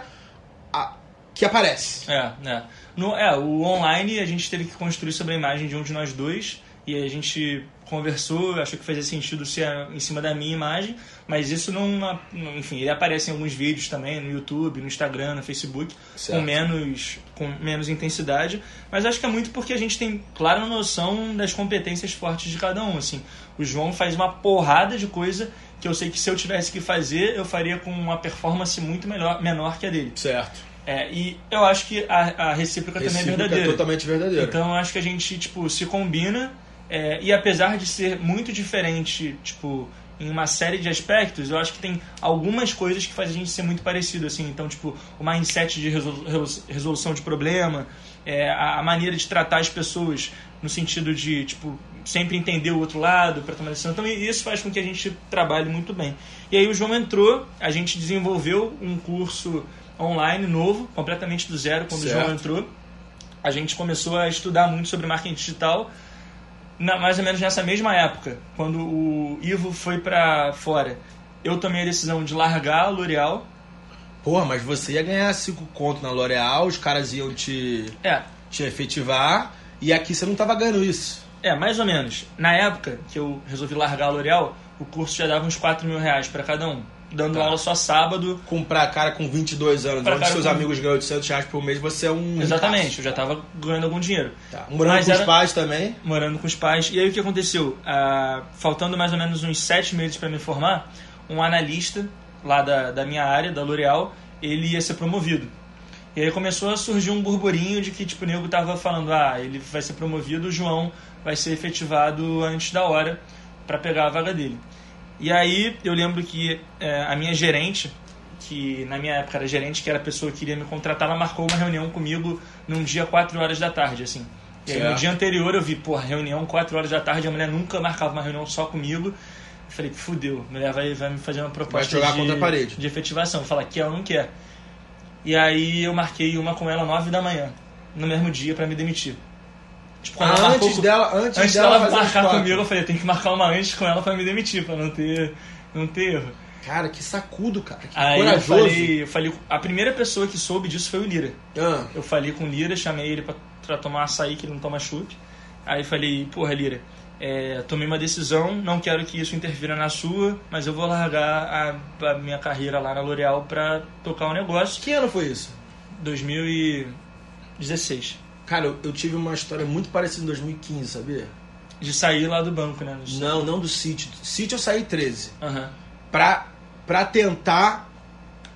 a que aparece. É, é. No, é, o online a gente teve que construir sobre a imagem de um de nós dois e a gente conversou, achou que fazia sentido ser em cima da minha imagem, mas isso não, enfim, ele aparece em alguns vídeos também no YouTube, no Instagram, no Facebook, Certo. com menos com menos intensidade, mas acho que é muito porque a gente tem clara noção das competências fortes de cada um, assim. O João faz uma porrada de coisa que eu sei que se eu tivesse que fazer, eu faria com uma performance muito melhor, menor que a dele. Certo. É, e eu acho que a, a recíproca, também é Recíproca verdadeira. totalmente verdadeiro. Então eu acho que a gente, tipo, se combina é, e apesar de ser muito diferente, tipo, em uma série de aspectos, eu acho que tem algumas coisas que fazem a gente ser muito parecido, assim. Então, tipo, o mindset de resolu- resolu- resolução de problema, é, a, a maneira de tratar as pessoas no sentido de, tipo, sempre entender o outro lado para tomar decisão. Então isso faz com que a gente trabalhe muito bem. E aí o João entrou, a gente desenvolveu um curso online novo, completamente do zero, quando Certo. o João entrou a gente começou a estudar muito sobre marketing digital, na, mais ou menos nessa mesma época, quando o Ivo foi para fora. Eu tomei a decisão de largar a L'Oréal. Porra, mas você ia ganhar cinco conto na L'Oréal, os caras iam te, é. te efetivar, e aqui você não tava ganhando isso. É, mais ou menos. Na época que eu resolvi largar a L'Oréal, o curso já dava uns 4 mil reais para cada um dando tá. aula só sábado. Comprar cara com 22 anos, pra onde seus com... amigos ganham 800 reais por mês, você é um. Exatamente, eu já estava ganhando algum dinheiro. Tá. Morando Mas com era... os pais também? Morando com os pais. E aí o que aconteceu? Ah, faltando mais ou menos uns 7 meses para me formar, um analista lá da, da minha área, da L'Oréal, ele ia ser promovido. E aí começou a surgir um burburinho de que tipo, o nego tava falando: ah, ele vai ser promovido, o João vai ser efetivado antes da hora para pegar a vaga dele. E aí eu lembro que é, a minha gerente, que na minha época era gerente, que era a pessoa que iria me contratar, ela marcou uma reunião comigo num dia 4 horas da tarde, assim. E aí, no dia anterior eu vi, porra, reunião 4 horas da tarde, a mulher nunca marcava uma reunião só comigo. Eu falei, fudeu, a mulher vai, vai me fazer uma proposta vai jogar de, contra a parede. de efetivação. Falar que ela não quer. E aí eu marquei uma com ela 9 da manhã, no mesmo dia, para me demitir. Tipo, ah, antes marcou, dela, antes, antes dela, dela marcar comigo, eu falei, tem que marcar uma antes com ela pra me demitir, pra não ter, não ter erro. Cara, que sacudo, cara. Que Aí corajoso. Eu falei, eu falei, a primeira pessoa que soube disso foi o Lira. Ah. Eu falei com o Lira, chamei ele pra, pra tomar açaí, que ele não toma chute. Aí falei, porra, Lira, é, tomei uma decisão, não quero que isso interfira na sua, mas eu vou largar a, a minha carreira lá na L'Oréal pra tocar o um negócio. Que ano foi isso? 2016. Cara, eu, eu, tive uma história muito parecida em 2015, sabia? De sair lá do banco, né? Não, não do City. City eu saí 13. Uhum. Pra, pra tentar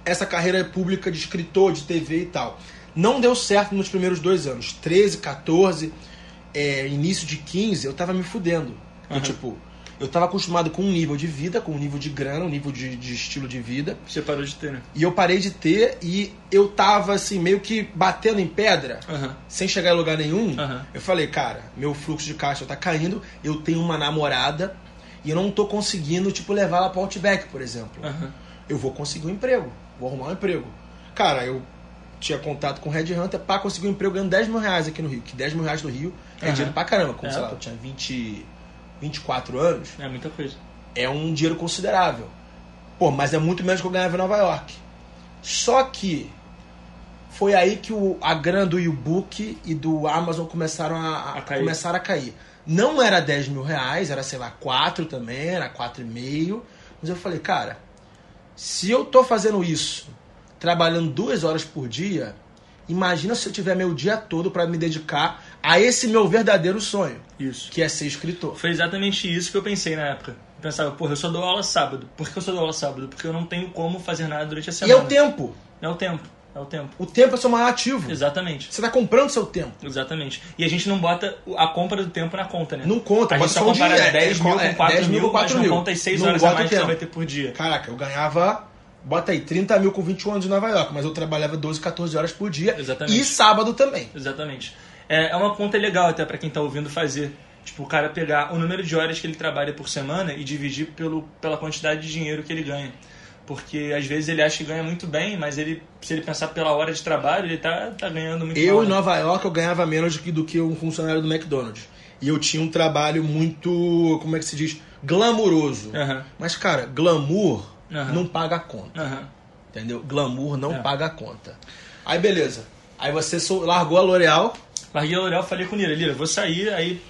essa carreira pública de escritor, de TV e tal. Não deu certo nos primeiros dois anos. 13, 14, é, início de 15, eu tava me fudendo. Uhum. Eu, tipo, eu estava acostumado com um nível de vida, com um nível de grana, um nível de, de, estilo de vida. Você parou de ter, né? E eu parei de ter e eu tava assim, meio que batendo em pedra, uhum. sem chegar em lugar nenhum. Uhum. Eu falei, cara, meu fluxo de caixa tá caindo, eu tenho uma namorada e eu não tô conseguindo, tipo, levar ela pro Outback, por exemplo. Uhum. Eu vou conseguir um emprego, vou arrumar um emprego. Cara, eu tinha contato com o Red Hunter pra conseguir um emprego ganhando 10 mil reais aqui no Rio. Que 10 mil reais no Rio é dinheiro pra caramba. Como, é, sei lá, eu tinha 20 24 anos. É muita coisa. É um dinheiro considerável. Pô, mas é muito menos que eu ganhava em Nova York. Só que foi aí que o, a grana do e-book e do Amazon começaram a, a, a começaram a cair. Não era 10 mil reais, era, sei lá, 4 também, era 4,5. Mas eu falei, cara, se eu tô fazendo isso, trabalhando duas horas por dia, imagina se eu tiver meu dia todo para me dedicar a esse meu verdadeiro sonho. Isso. Que é ser escritor. Foi exatamente isso que eu pensei na época. Eu pensava, porra, eu só dou aula sábado. Por que eu só dou aula sábado? Porque eu não tenho como fazer nada durante a semana. E é o tempo. É o tempo. É o tempo. O tempo é seu maior ativo. Exatamente. Você está comprando seu tempo. Exatamente. E a gente não bota a compra do tempo na conta, né? Não conta. A gente só compara dia, 10 é, mil com 4 é, mil, mil, 4 mas não conta as 6 não horas a mais que você vai ter por dia. Caraca, eu ganhava bota aí, 30 mil com 21 anos em Nova York, mas eu trabalhava 12, 14 horas por dia. Exatamente. E sábado também. Exatamente. É, é uma conta legal até para quem está ouvindo fazer. Tipo, o cara pegar o número de horas que ele trabalha por semana e dividir pelo, pela quantidade de dinheiro que ele ganha. Porque às vezes ele acha que ganha muito bem, mas ele, se ele pensar pela hora de trabalho, ele tá, tá ganhando muito Eu mal, em né? Nova York eu ganhava menos do que, do que um funcionário do McDonald's. E eu tinha um trabalho muito, como é que se diz? Glamuroso. Uhum. Mas, cara, glamour uhum. não paga a conta. Uhum. Entendeu? Glamour não é. paga a conta. Aí beleza. Aí você largou a L'Oréal. Larguei a L'Oréal, falei com o Lira, Lira, vou sair, aí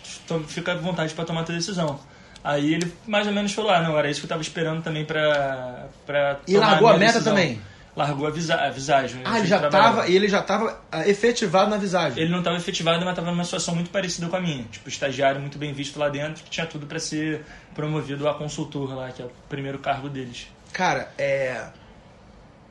fica à vontade para tomar a tua decisão. Aí ele mais ou menos falou, ah, não, era isso que eu tava esperando também pra, pra E largou a, a meta decisão. também? Largou a, visa a visagem. Ah, ele já, tava, ele já tava ah, efetivado na visagem? Ele não tava efetivado, mas tava numa situação muito parecida com a minha. Tipo, estagiário muito bem visto lá dentro, que tinha tudo para ser promovido a consultor lá, que é o primeiro cargo deles. Cara, é...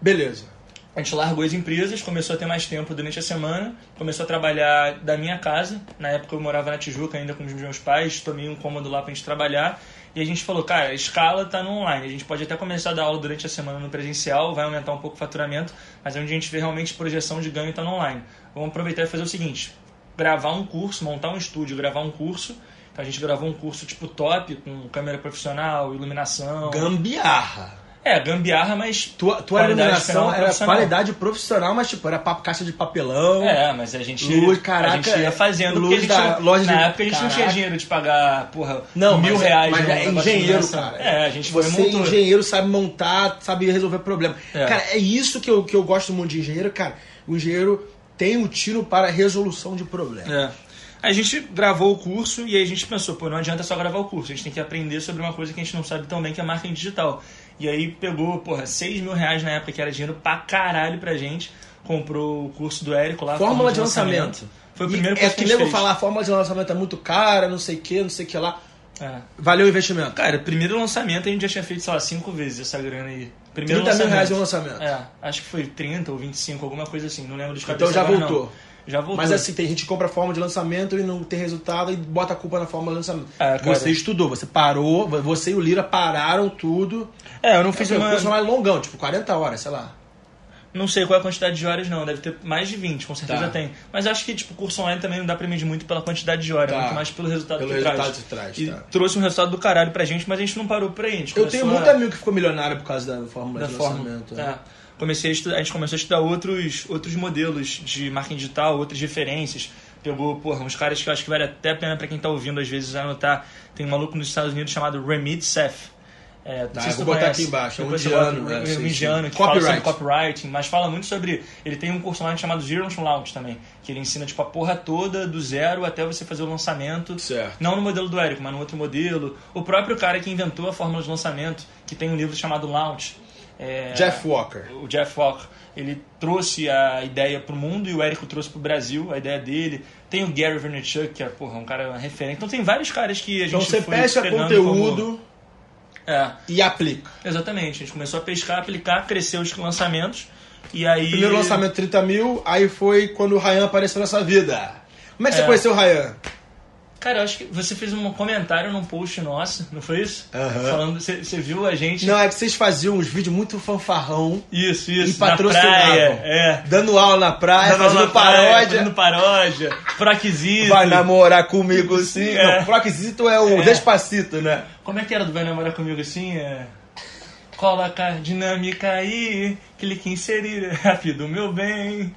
Beleza a gente largou as empresas, começou a ter mais tempo durante a semana, começou a trabalhar da minha casa. Na época eu morava na Tijuca ainda com os meus pais, tomei um cômodo lá pra gente trabalhar. E a gente falou, cara, a escala tá no online. A gente pode até começar a dar aula durante a semana no presencial, vai aumentar um pouco o faturamento, mas onde a gente vê realmente projeção de ganho tá no online. Vamos aproveitar e fazer o seguinte: gravar um curso, montar um estúdio, gravar um curso. Então a gente gravou um curso tipo top, com câmera profissional, iluminação. Gambiarra! É, gambiarra, mas. Tua, tua iluminação era qualidade profissional, mas tipo, era papo, caixa de papelão. É, mas a gente, luz, caraca, a gente ia fazendo. Luz porque a gente, loja na de, época a gente caraca. não tinha dinheiro de pagar, porra, não, mil mas, é- reais. Mas é engenheiro, cara. É, a gente Você, foi engenheiro, sabe montar, sabe resolver problema. É. Cara, é isso que eu, que eu gosto muito de engenheiro, cara. O engenheiro tem um tiro para resolução de problemas. É. A gente gravou o curso e aí a gente pensou, pô, não adianta só gravar o curso, a gente tem que aprender sobre uma coisa que a gente não sabe tão bem, que é marketing digital. E aí pegou, porra, 6 mil reais na época, que era dinheiro pra caralho pra gente. Comprou o curso do Érico lá. Fórmula, de, de lançamento. lançamento. Foi o primeiro curso é que, que nego falar, a fórmula de lançamento é muito cara, não sei o que, não sei o que lá. É. Valeu o investimento? Cara, primeiro lançamento a gente já tinha feito, sei lá, 5 vezes essa grana aí. Primeiro 30 mil reais no lançamento. É, acho que foi 30 ou 25, alguma coisa assim, não lembro dos. Então já voltou. Não. Já voltou. Mas assim, tem gente que compra a forma de lançamento e não tem resultado e bota a culpa na forma de lançamento. É, você estudou, você parou, você e o Lira pararam tudo. É, eu não fiz é, uma... Um curso mais longão, tipo 40 horas, sei lá. Não sei qual é a quantidade de horas, não. Deve ter mais de 20, com certeza tá. tem. Mas acho que, tipo, curso online também não dá pra medir muito pela quantidade de horas, tá. muito mais pelo resultado pelo que resultado traz. Que traz e tá. trouxe um resultado do caralho pra gente, mas a gente não parou por aí. Eu tenho muito amigo que ficou milionário por causa da fórmula da de lançamento. É. Comecei a, estudar, a gente começou a estudar outros, outros modelos de marketing digital, outras referências. Pegou, porra, uns caras que eu acho que vale até a pena pra quem tá ouvindo, às vezes, anotar. Tem um maluco nos Estados Unidos chamado Remid Seth é, tá, vou botar aqui embaixo. É um indiano, é, um indiano que copyright. fala sobre copywriting, mas fala muito sobre. Ele tem um curso online chamado Zero to Launch também, que ele ensina tipo a porra toda do zero até você fazer o lançamento. Certo. Não no modelo do Érico, mas no outro modelo. O próprio cara que inventou a fórmula de lançamento, que tem um livro chamado Launch. É, Jeff Walker. O Jeff Walker. Ele trouxe a ideia para o mundo e o Érico trouxe para o Brasil a ideia dele. Tem o Gary Vaynerchuk, que é porra, um cara referente. Então tem vários caras que a então gente Então você pesca conteúdo. Como é. E aplica. Exatamente. A gente começou a pescar, aplicar, cresceu os lançamentos. E aí. Primeiro lançamento 30 mil, aí foi quando o Ryan apareceu na sua vida. Como é que é. você conheceu o Ryan? Cara, eu acho que você fez um comentário num post nosso, não foi isso? Uhum. Falando, você, viu a gente. Não, é que vocês faziam uns vídeos muito fanfarrão. Isso, isso. E patrocinavam. Na é. Dando aula na praia, Dando fazendo paródia. Praia, fazendo paródia. Proquisito. Vai namorar comigo sim. É. Não, Proquisito é o é. Despacito, né? Como é que era do Vai namorar comigo assim? É. Coloca a dinâmica aí, clique em inserir, rápido, meu bem.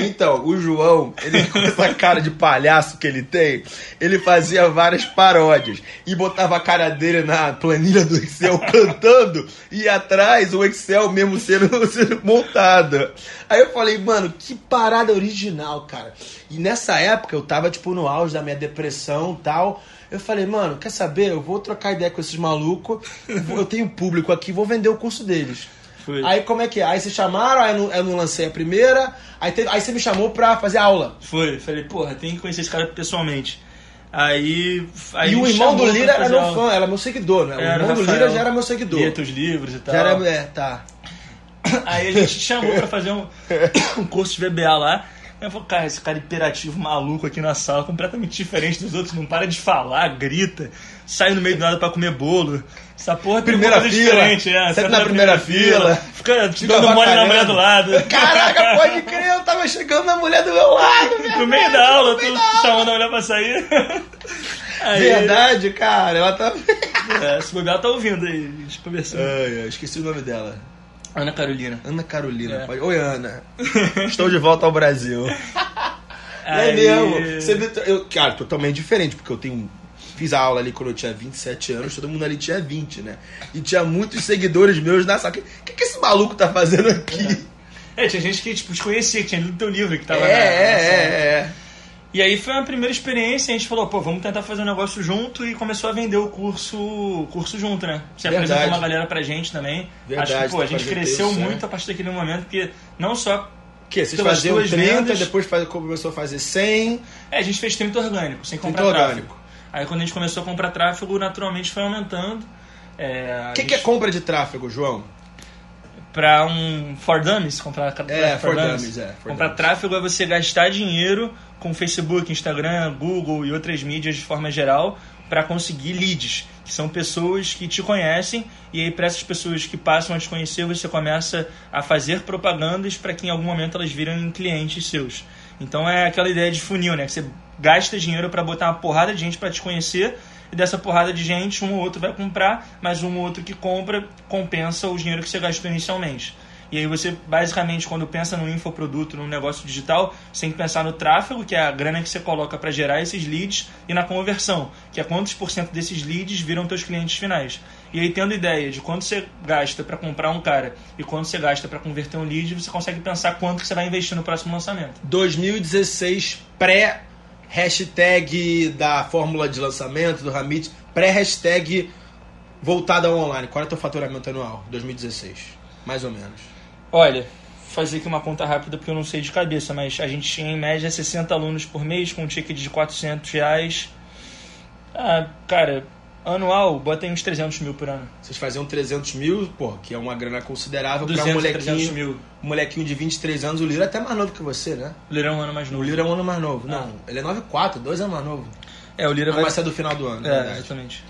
Então, o João, ele com essa cara de palhaço que ele tem, ele fazia várias paródias e botava a cara dele na planilha do Excel cantando e atrás o Excel mesmo sendo, sendo montado. Aí eu falei, mano, que parada original, cara. E nessa época eu tava tipo no auge da minha depressão e tal. Eu falei, mano, quer saber? Eu vou trocar ideia com esses malucos. Eu tenho público aqui, vou vender o curso deles. Foi. Aí como é que é? Aí vocês chamaram, aí eu não, eu não lancei a primeira, aí, teve, aí você me chamou pra fazer aula. Foi, falei, porra, tem que conhecer esse cara pessoalmente. Aí, aí e o irmão do Lira era meu fã, era meu seguidor, né? O era irmão do Lira já era meu seguidor. Lia teus livros e tal. Já era, é, tá. Aí a gente chamou pra fazer um, um curso de VBA lá. Eu falei, cara, esse cara hiperativo, maluco aqui na sala, completamente diferente dos outros, não para de falar, grita, sai no meio do nada pra comer bolo. Essa porra tem primeira fila, diferente, é. Senta na, na primeira, primeira fila, fila. Fica dando mole na mulher do lado. Caraca, pode crer, eu tava chegando na mulher do meu lado, No meio da aula, tu chamando a mulher pra sair. Aí, Verdade, cara, ela tá. é, se bobear, tá ouvindo aí, a gente conversando. Ai, esqueci o nome dela. Ana Carolina. Ana Carolina. É. Pode... Oi, Ana. Estou de volta ao Brasil. Aí... É mesmo. Você, eu, cara, totalmente diferente, porque eu tenho. Fiz a aula ali quando eu tinha 27 anos, todo mundo ali tinha 20, né? E tinha muitos seguidores meus na sala. O que, que, esse maluco tá fazendo aqui? É, tinha gente que tipo, desconhecia, que tinha lido teu livro, que tava é, na, na é, é, é. E aí foi a primeira experiência, a gente falou, pô, vamos tentar fazer um negócio junto e começou a vender o curso, curso junto, né? Você Verdade. apresentou uma galera pra gente também. Verdade, Acho que, pô, a gente cresceu isso, muito é. a partir daquele momento, porque não só que Vocês faziam 30, vendas, depois faz, começou a fazer 100? É, a gente fez 30 orgânico, sem comprar tráfego. Aí quando a gente começou a comprar tráfego, naturalmente foi aumentando. É, o que, gente... que é compra de tráfego, João? para um for dummies, comprar é, for, dummies, é, for comprar dummies. tráfego é você gastar dinheiro com Facebook, Instagram, Google e outras mídias de forma geral para conseguir leads, que são pessoas que te conhecem e aí para essas pessoas que passam a te conhecer, você começa a fazer propagandas para que em algum momento elas viram clientes seus. Então é aquela ideia de funil, né? Que você gasta dinheiro para botar uma porrada de gente para te conhecer e dessa porrada de gente, um ou outro vai comprar, mas um ou outro que compra compensa o dinheiro que você gastou inicialmente. E aí você, basicamente, quando pensa no infoproduto, num negócio digital, você tem que pensar no tráfego, que é a grana que você coloca para gerar esses leads, e na conversão, que é quantos por cento desses leads viram teus clientes finais. E aí, tendo ideia de quanto você gasta para comprar um cara e quanto você gasta para converter um lead, você consegue pensar quanto que você vai investir no próximo lançamento. 2016 pré hashtag da fórmula de lançamento do Hamid, pré-hashtag voltada ao online. Qual é o teu faturamento anual? 2016, mais ou menos. Olha, fazer aqui uma conta rápida porque eu não sei de cabeça, mas a gente tinha em média 60 alunos por mês com um ticket de 400 reais. Ah, cara, anual, bota aí uns 300 mil por ano. Vocês faziam 300 mil, pô, que é uma grana considerável para um molequinho, mil. um molequinho de 23 anos. O Lira é até mais novo que você, né? O Lira é um ano mais novo. O Lira é um ano mais novo. Não, ah. ele é 9,4, dois anos mais novo. É, o Lira Não, vai... ser do final do ano, é, exatamente.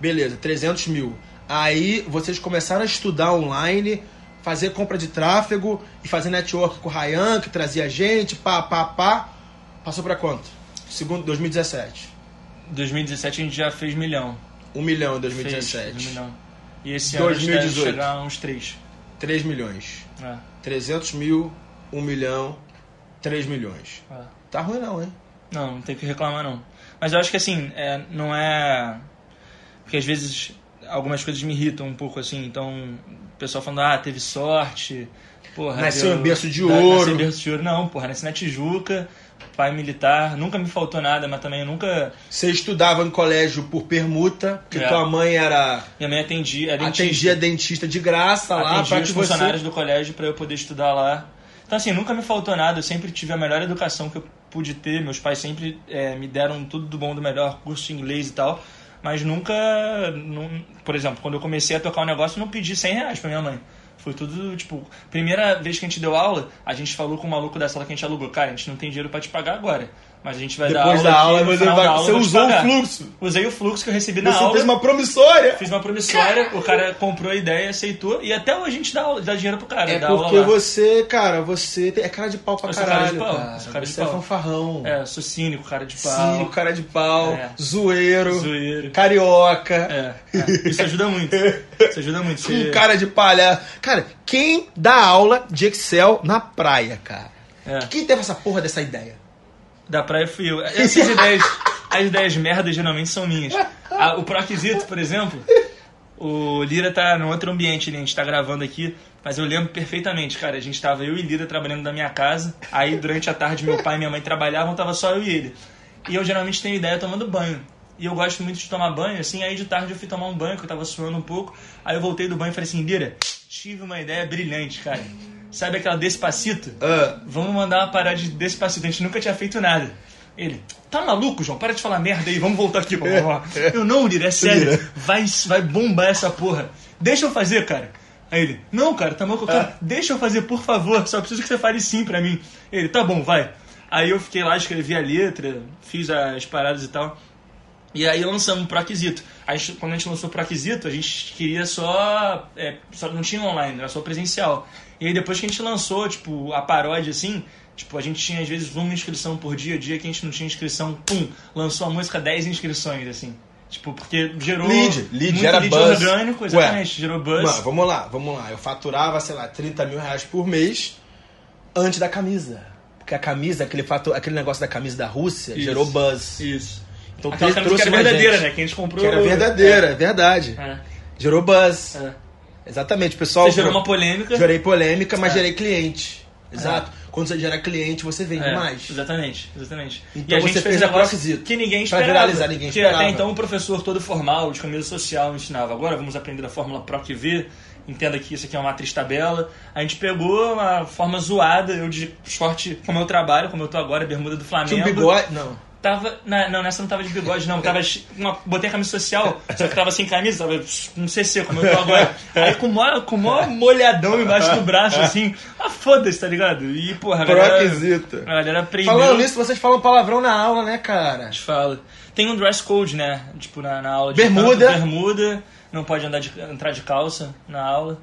Beleza, 300 mil. Aí vocês começaram a estudar online, fazer compra de tráfego e fazer network com o Ryan, que trazia gente, pá, pá, pá. Passou para quanto? Segundo 2017. 2017 a gente já fez milhão. Um milhão em 2017. Fez, um milhão. E esse 2018. ano deve chegar a uns 3. 3 milhões. É. 300 mil, 1 milhão, 3 milhões. É. Tá ruim não, hein? Não, não tem que reclamar não. Mas eu acho que assim, é, não é... Porque às vezes algumas coisas me irritam um pouco assim, então o pessoal falando, ah, teve sorte, porra... Nasceu em berço de ouro. Nasceu em berço de ouro. Não, porra, nasci na Tijuca pai militar, nunca me faltou nada, mas também nunca. Você estudava em colégio por permuta, porque é. tua mãe era. Minha mãe atendia, dentista. atendia dentista de graça lá para os funcionários você... do colégio para eu poder estudar lá. Então, assim, nunca me faltou nada, eu sempre tive a melhor educação que eu pude ter. Meus pais sempre é, me deram tudo do bom do melhor, curso de inglês e tal. Mas nunca. Não, por exemplo, quando eu comecei a tocar um negócio, eu não pedi 100 reais pra minha mãe. Foi tudo, tipo, primeira vez que a gente deu aula, a gente falou com o maluco da sala que a gente alugou, cara, a gente não tem dinheiro para te pagar agora. Mas a gente vai Depois dar aula. Depois da aula, vai, você usou o fluxo. Usei o fluxo que eu recebi na você aula. Você fez uma promissória. Fiz uma promissória, o cara comprou a ideia, aceitou. E até hoje a gente dá, aula, dá dinheiro pro cara. É porque você, cara, você é cara de pau pra caralho. Cara de pau. Cara. cara você é fanfarrão. É, sou cínico, cara de pau. Cínico, cara de pau. É. Zoeiro. Zoeiro. Carioca. É, é. Isso ajuda muito. Isso ajuda muito. Você... Um cara de palha. Cara, quem dá aula de Excel na praia, cara? É. Quem teve essa porra dessa ideia? Da praia fui eu. Essas ideias, as ideias merdas geralmente são minhas. o Proquisito, por exemplo, o Lira tá num outro ambiente, né? a gente tá gravando aqui, mas eu lembro perfeitamente, cara. A gente tava eu e Lira trabalhando na minha casa, aí durante a tarde meu pai e minha mãe trabalhavam, tava só eu e ele. E eu geralmente tenho ideia tomando banho. E eu gosto muito de tomar banho, assim, aí de tarde eu fui tomar um banho, que eu tava suando um pouco. Aí eu voltei do banho e falei assim, Lira, tive uma ideia brilhante, cara. Sabe aquela Despacito? Uh. Vamos mandar uma parada de Despacito. A gente nunca tinha feito nada. Ele, tá maluco, João? Para de falar merda aí, vamos voltar aqui. eu não, Lira, é sério. Vai, vai bombar essa porra. Deixa eu fazer, cara. Aí ele, não, cara, tá maluco? Cara, ah. deixa eu fazer, por favor. Só preciso que você fale sim pra mim. Ele, tá bom, vai. Aí eu fiquei lá, escrevi a letra, fiz as paradas e tal. E aí lançamos o Proquisito. Aí, quando a gente lançou o Proquisito, a gente queria só, é, só. Não tinha online, era só presencial. E aí depois que a gente lançou, tipo, a paródia assim, tipo, a gente tinha às vezes uma inscrição por dia, dia que a gente não tinha inscrição, pum, lançou a música 10 inscrições, assim. Tipo, porque gerou. Lead, lead, gera lead buzz. orgânico, exatamente, Ué, gerou buzz. Mano, vamos lá, vamos lá. Eu faturava, sei lá, 30 mil reais por mês antes da camisa. Porque a camisa, aquele, fato, aquele negócio da camisa da Rússia, Isso. gerou buzz. Isso. Então Aquela trouxe que era verdadeira, gente. né? Que a gente comprou. Que era verdadeira, é, é verdade. É. Gerou buzz. É. Exatamente, pessoal. Você gerou uma polêmica. Gerei polêmica, mas é. gerei cliente. Exato. É. Quando você gera cliente, você vende é, mais. Exatamente, exatamente. Então e a gente fez um negócio que ninguém esperava. Pra viralizar, ninguém esperava. Porque até então o um professor todo formal, de camisa social, ensinava. Agora vamos aprender a fórmula PROC-V. Entenda que isso aqui é uma matriz tabela. A gente pegou uma forma zoada, eu de short, como eu trabalho, como eu tô agora, bermuda do Flamengo. Tinha um bigode? Não. Tava. Na, não, nessa não tava de bigode, não. Tava. Uma, botei a camisa social, só que tava sem camisa, tava um CC, como eu tô agora. Aí com mó, com mó molhadão embaixo do braço, assim. Ah, foda-se, tá ligado? E, porra, a galera. Proquisito. A galera aprendeu. Falando nisso, vocês falam palavrão na aula, né, cara? A gente fala. Tem um dress code, né? Tipo, na, na aula de bermuda. Canto, bermuda. Não pode andar de, entrar de calça na aula.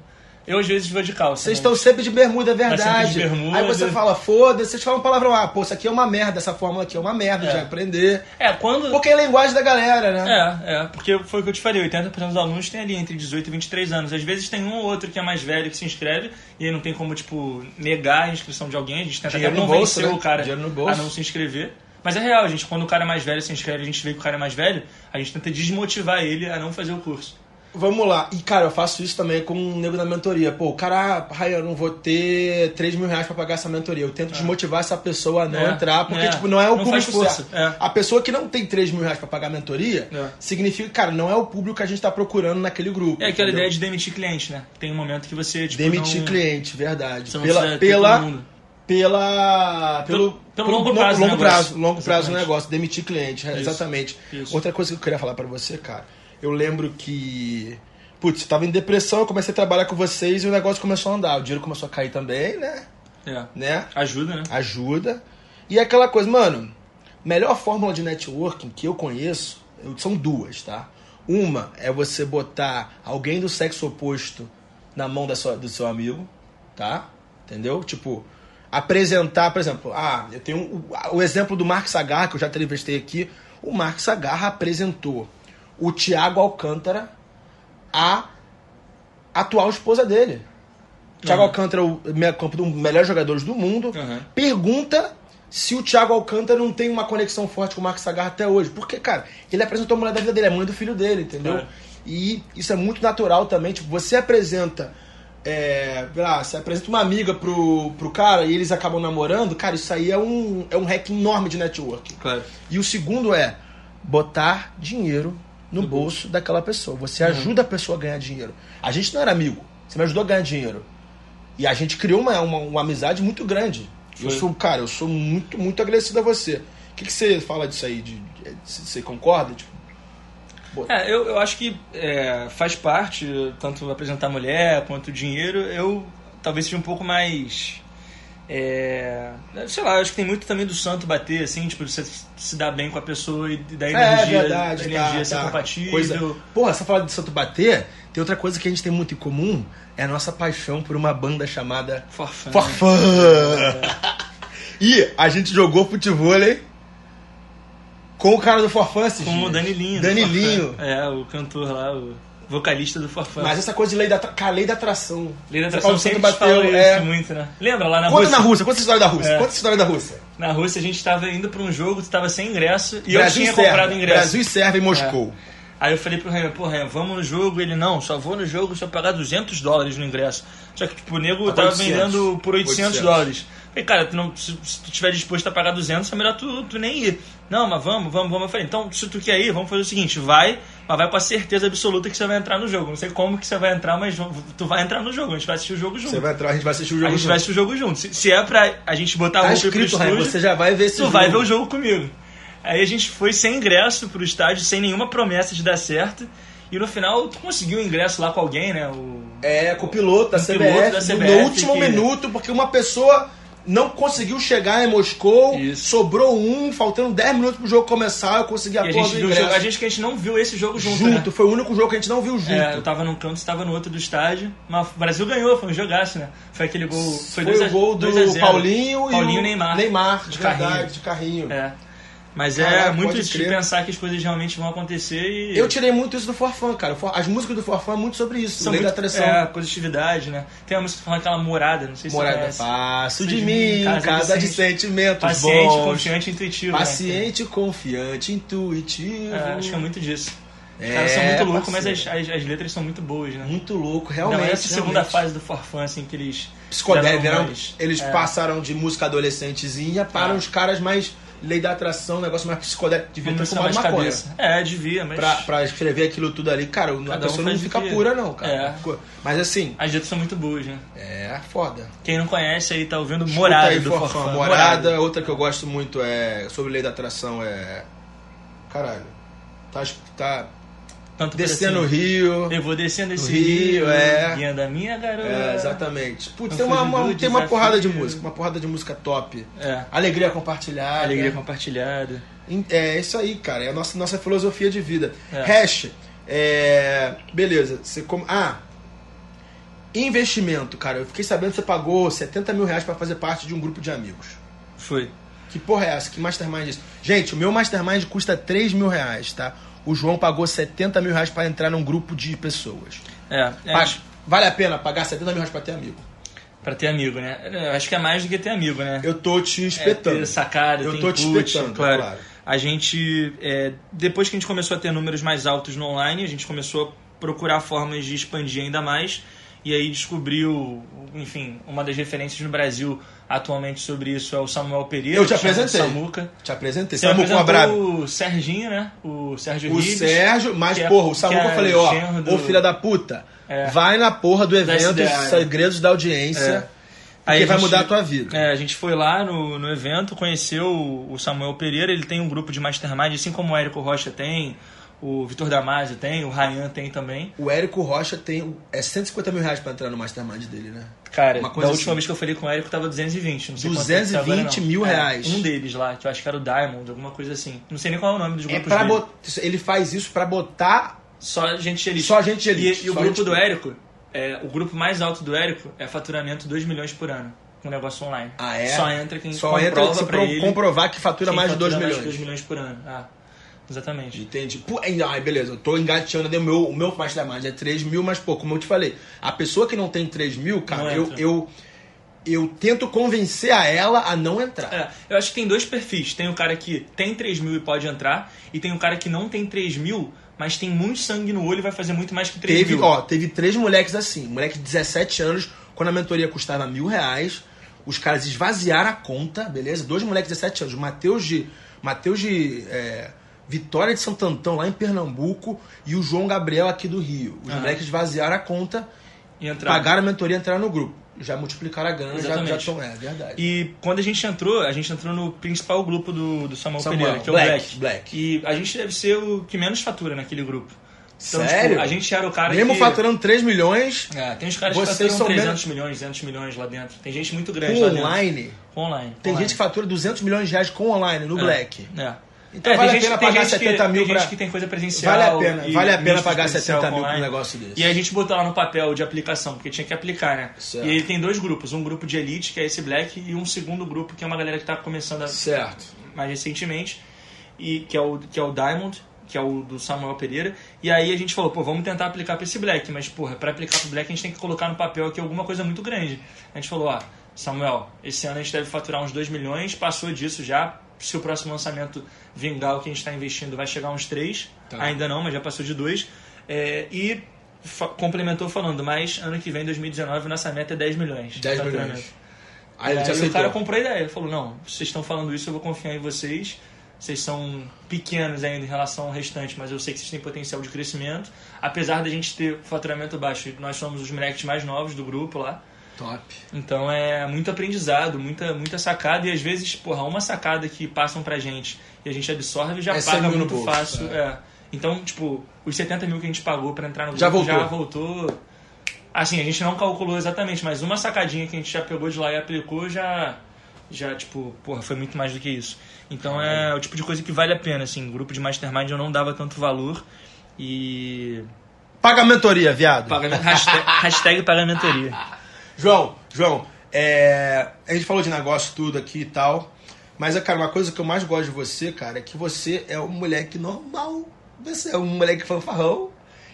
Eu às vezes vou de calça. Vocês né? estão sempre de bermuda, é verdade. Tá sempre de bermuda. Aí você fala, foda-se, vocês falam palavrão, ah, pô, isso aqui é uma merda, essa fórmula aqui é uma merda, É. de aprender. É, quando. Porque é a linguagem da galera, né? É, é, porque foi o que eu te falei, 80% dos alunos têm ali entre 18 e 23 anos. Às vezes tem um ou outro que é mais velho que se inscreve e aí não tem como, tipo, negar a inscrição de alguém. A gente tenta Dinheiro até convencer bolso, né? o cara a não se inscrever. Mas é real, gente, quando o cara é mais velho se inscreve a gente vê que o cara é mais velho, a gente tenta desmotivar ele a não fazer o curso. Vamos lá. E, cara, eu faço isso também com um nego da mentoria. Pô, o cara, ai, eu não vou ter 3 mil reais pra pagar essa mentoria. Eu tento desmotivar essa pessoa a não É, entrar, porque, é. tipo, não é o Não público força, é. A pessoa que não tem 3 mil reais pra pagar a mentoria, É. significa, cara, não é o público que a gente tá procurando naquele grupo. É aquela entendeu? ideia de demitir cliente, né? Tem um momento que você, tipo, Demitir não... cliente, verdade. Você Pela, pela, pela, pelo, Pelo- pelo longo prazo do longo prazo, longo prazo do Exatamente. negócio, demitir cliente, é, Isso. exatamente. Isso. Outra coisa que eu queria falar pra você, cara, eu lembro que, putz, eu tava em depressão, eu comecei a trabalhar com vocês e o negócio começou a andar, o dinheiro começou a cair também, né? É. Né? Ajuda, né? Ajuda. E aquela coisa, mano, melhor fórmula de networking que eu conheço, são duas, tá? Uma é você botar alguém do sexo oposto na mão da sua, do seu amigo, tá? Entendeu? Tipo, apresentar, por exemplo, ah, eu tenho o, o exemplo do Mark Sagar, que eu já entrevistei aqui. O Mark Sagar apresentou o Thiago Alcântara a atual esposa dele. Thiago Uhum. Alcântara é o campo dos melhores jogadores do mundo. Uhum. Pergunta se o Thiago Alcântara não tem uma conexão forte com o Marcos Sagar até hoje. Porque, cara, ele apresentou a mulher da vida dele, a mãe do filho dele, entendeu? Claro. E isso é muito natural também. Tipo, você apresenta. É, lá, você apresenta uma amiga pro, pro cara e eles acabam namorando, cara, isso aí é um, é um hack enorme de networking. Claro. E o segundo é botar dinheiro no No bolso daquela pessoa. Você Uhum. ajuda a pessoa a ganhar dinheiro. A gente não era amigo, você me ajudou a ganhar dinheiro. E a gente criou uma, uma, uma amizade muito grande. Eu Foi. sou, cara, eu sou muito, muito agradecido a você. O que, que você fala disso aí? De, de- você concorda? Tipo, É, eu, eu acho que é, faz parte, tanto apresentar mulher quanto dinheiro, eu talvez seja um pouco mais. É, sei lá, acho que tem muito também do santo bater, assim, tipo, você se dar bem com a pessoa e da energia, é verdade, da energia tá, ser tá. compatível. Coisa... Porra, você fala de Santo Bater, tem outra coisa que a gente tem muito em comum, é a nossa paixão por uma banda chamada Forfã. Forfã. E a gente jogou futevôlei com o cara do Forfã Com o dias. Danilinho. do Danilinho. Forfã. É, o cantor lá, o vocalista do Forfã. Mas essa coisa de lei da, cara, lei da atração. Lei da atração sempre bateu é. muito, né? Lembra lá na Conta Rússia? na Rússia, conta essa história da Rússia. É. Conta essa história da Rússia. Na Rússia a gente tava indo pra um jogo, tu tava sem ingresso e Brasil eu tinha Sérvia. comprado ingresso. Brasil e Sérvia em Moscou. Aí eu falei pro Renan, pô, Renan, vamos no jogo. Ele, não, só vou no jogo se eu pagar 200 dólares no ingresso. Só que, tipo, o nego tava 800. vendendo por 800, 800. dólares. Falei, cara, tu não, se, se tu tiver disposto a pagar 200, é melhor tu, tu nem ir. Não, mas vamos, vamos, vamos. Eu falei, então, se tu quer ir, vamos fazer o seguinte, vai, mas vai com a certeza absoluta que você vai entrar no jogo. Não sei como que você vai entrar, mas tu vai entrar no jogo. A gente vai assistir o jogo junto. Você vai entrar, a gente vai assistir o jogo a gente junto. vai assistir o jogo junto. Se, se é pra a gente botar a Tá pro Raio, estúdio, você já vai ver esse tu jogo. vai ver o jogo comigo. Aí a gente foi sem ingresso pro estádio, sem nenhuma promessa de dar certo. E no final tu conseguiu o ingresso lá com alguém, né? O... É, com o piloto da o CBF, piloto da no- CBF no último que- minuto, porque uma pessoa não conseguiu chegar em Moscou, Isso. sobrou um, faltando 10 minutos pro jogo começar, eu consegui a E a porra gente do jogo. A gente que a gente não viu esse jogo junto, junto, né? foi o único jogo que a gente não viu junto. É, eu tava num canto, você tava no outro do estádio. Mas o Brasil ganhou, foi um jogaço, né? Foi aquele gol. Foi, Foi, dois a- o gol do a. Paulinho, Paulinho e e o Neymar. Neymar, De verdade, carrinho. de carrinho. É. Mas é muito isso de crer. pensar que as coisas realmente vão acontecer e. Eu tirei muito isso do Forfã, cara. As músicas do Forfã é muito sobre isso, São lei muito, da atração. É, positividade, né? Tem uma música falando aquela morada, não sei se Morada, você passo de De mim, casa, casa de de sentimentos Paciente, bons. confiante e intuitivo. né? Paciente, confiante, intuitivo. É, acho que é muito disso. Os É, caras são muito loucos, mas as, as, as letras são muito boas, né? Muito louco, realmente. mais essa segunda realmente. fase do Forfã, assim, que eles. Psicodélico, eles é. passaram de música adolescentezinha para É. os caras mais lei da atração, um negócio mais psicodélico. Devia Uma ter fumado maconha. cabeça. É, devia, mas. Pra, pra escrever aquilo tudo ali, cara, a Cada um pessoa não faz o fica pura, não, cara. É. Mas assim, As letras são muito boas, né? é foda. Quem não conhece aí tá ouvindo Escuta Morada aí, do Forfã, Forfã. Morada. Outra que eu gosto muito é sobre lei da atração é. Caralho. Tá, tá Tanto descendo o rio. Eu vou descendo esse No Rio, é. Guiando a minha garota. É, exatamente. Putz, tem uma, uma- tem uma porrada de música, uma porrada de música top. É. Alegria compartilhada. Alegria compartilhada. É isso aí, cara. É a nossa, nossa filosofia de vida. É. Hash, é, beleza. Você com... Ah, Investimento, cara. Eu fiquei sabendo que você pagou 70 mil reais pra fazer parte de um grupo de amigos. Foi. Que porra é essa? Que mastermind é isso? Gente, o meu mastermind custa 3 mil reais, tá? O João pagou 70 mil reais pra entrar num grupo de pessoas. É, é Pa- Vale a pena pagar 70 mil reais pra ter amigo? pra ter amigo, né? Eu acho que é mais do que ter amigo, né? Eu tô te É, espetando. ter sacada, Eu ter tô te input, espetando, claro. claro. A gente, é, depois que a gente começou a ter números mais altos no online, a gente começou a procurar formas de expandir ainda mais. E aí descobriu, enfim, uma das referências no Brasil atualmente sobre isso é o Samuel Pereira. Eu te apresentei. Samuca. Te apresentei. Você Samuca, um abraço. o Serginho, né? O Sérgio O. Sérgio, mas, é- porra, o Samuca é eu falei, ó, do- ô filha da puta, É. vai na porra do evento Segredos da Audiência, É. porque Aí vai gente- mudar a tua vida. É, a gente foi lá no, no evento, conheceu o o Samuel Pereira, ele tem um grupo de mastermind, assim como o Érico Rocha tem, o Vitor Damasio tem, o Ryan tem também. O Érico Rocha tem é 150 mil reais pra entrar no mastermind dele, né? Cara, da última assim. vez que eu falei com o Érico tava 220, não sei quanto é que tá agora, 220 não. mil É, reais. Um deles lá, que eu acho que era o Diamond, alguma coisa assim. Não sei nem qual é o nome dos É grupos pra dele. bot... Ele faz isso pra botar. Só gente elite. Só gente elite, E, e o grupo gente do Érico, é, o grupo mais alto do Érico é faturamento 2 milhões por ano, com negócio online. Ah, é? Só entra quem Só comprova entra se pra pro- ele comprovar que fatura mais de 2 fatura milhões. mais de 2 milhões por ano. Ah, exatamente. Entendi. Pô, ai, beleza, eu tô engateando. né? O meu, o meu mastermind é 3 mil, mas, pô, como eu te falei, a pessoa que não tem 3 mil, cara, Não eu, entra. eu, eu tento convencer a ela a não entrar. É, eu acho que tem dois perfis. Tem o cara que tem 3 mil e pode entrar, e tem o cara que não tem 3 mil, mas tem muito sangue no olho e vai fazer muito mais que 3 Teve, mil. ó, teve três moleques assim. Moleque de 17 anos, quando a mentoria custava mil reais, os caras esvaziaram a conta, beleza? Dois moleques de 17 anos, Matheus de. Matheus de. é, Vitória de Santo Antão, lá em Pernambuco, e o João Gabriel aqui do Rio. Os Aham. moleques esvaziaram a conta, e pagaram a mentoria e entraram no grupo. Já multiplicaram a grana, já Exatamente. estão. É, verdade. E quando a gente entrou, a gente entrou no principal grupo do, do Samuel, Samuel, Pereira, que é o Black, Black. Black. E a gente deve ser o que menos fatura naquele grupo. Então, Sério? tipo, a gente era o cara Mesmo que... faturando 3 milhões, É, tem uns caras Vocês que faturam 300 menos- milhões, 200 milhões lá dentro. Tem gente muito grande lá com dentro. online. Online. Tem online. gente que fatura 200 milhões de reais com online, no É, Black. É. Então É, vale a pena pagar gente 70 que, mil Tem pra- gente que tem coisa presencial. Vale a pena, e vale a pena pagar presencial 70 mil pra um online. negócio desse. E a gente botou lá no papel de aplicação, porque tinha que aplicar, né? Certo. E aí tem dois grupos, um grupo de elite, que é esse Black, e um segundo grupo, que é uma galera que tá começando a, Certo. mais recentemente, e que é o, que é o Diamond, que é o do Samuel Pereira. E aí a gente falou, pô, vamos tentar aplicar pra esse Black, mas, porra, pra aplicar pro Black a gente tem que colocar no papel aqui alguma coisa muito grande. A gente falou, ó, Samuel, esse ano a gente deve faturar uns 2 milhões, passou disso já. Se o próximo lançamento vingar o que a gente está investindo, vai chegar a uns 3. Tá. Ainda não, mas já passou de 2. e fa- complementou falando, mas ano que vem, 2019, nossa meta é 10 milhões. de 10 faturamento. milhões. Aí aí o aceitou. cara comprou a ideia. Ele falou, não, vocês estão falando isso, eu vou confiar em vocês. Vocês são pequenos ainda em relação ao restante, mas eu sei que vocês têm potencial de crescimento. Apesar da gente ter faturamento baixo, nós somos os moleques mais novos do grupo lá. Top. Então é muito aprendizado, muita, muita sacada. E às vezes, porra, uma sacada que passam pra gente e a gente absorve já É 100 paga muito bolso, fácil. é. é. Então, tipo, os 70 mil que a gente pagou pra entrar no grupo Já voltou. já voltou. Assim, a gente não calculou exatamente, mas uma sacadinha que a gente já pegou de lá e aplicou já, já tipo, porra, foi muito mais do que isso. Então é o tipo de coisa que vale a pena, assim. Grupo de mastermind eu não dava tanto valor e. Paga mentoria, viado. Pagamento, hashtag, hashtag pagamentoria. João, João, é, a gente falou de negócio tudo aqui e tal. Mas, cara, uma coisa que eu mais gosto de você, cara, é que você é um moleque normal. Você é um moleque fanfarrão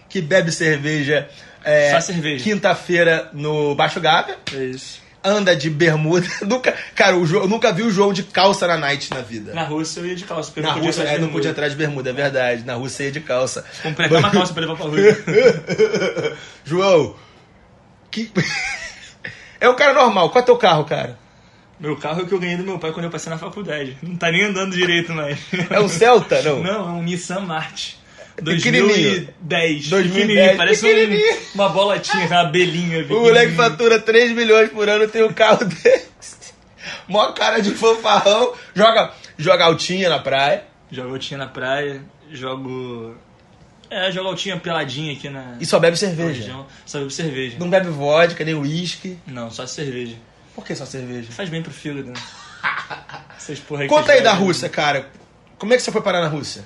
que bebe cerveja. é, Só cerveja. Quinta-feira no Baixo Gávea. É isso. Anda de bermuda. nunca, cara, o João, eu nunca vi o João de calça na night na vida. Na Rússia eu ia de calça, porque eu Na não podia Rússia, é, não podia entrar de bermuda, é verdade. Na Rússia ia de calça. Comprei até uma calça pra levar pra rua. João, que. é um cara normal. Qual é teu carro, cara? Meu carro é o que eu ganhei do meu pai quando eu passei na faculdade. Não tá nem andando direito mais. É um Celta, não? Não, é um Nissan. Pequenininho. 2010. 2010, Pequenininho, parece um- uma bolatinha, uma abelhinha. O moleque fatura 3 milhões por ano tem o carro dele. Mó cara de fanfarrão. Joga, joga altinha na praia. Jogo altinha na praia, jogo... É, jogo altinha peladinha aqui na E só bebe cerveja. região. Só bebo cerveja. Não bebe vodka, nem uísque. Não, só cerveja. Por que só cerveja? Faz bem pro fígado, né? Essas porra que Conta aí da bebem. Rússia, cara. Como é que você foi parar na Rússia?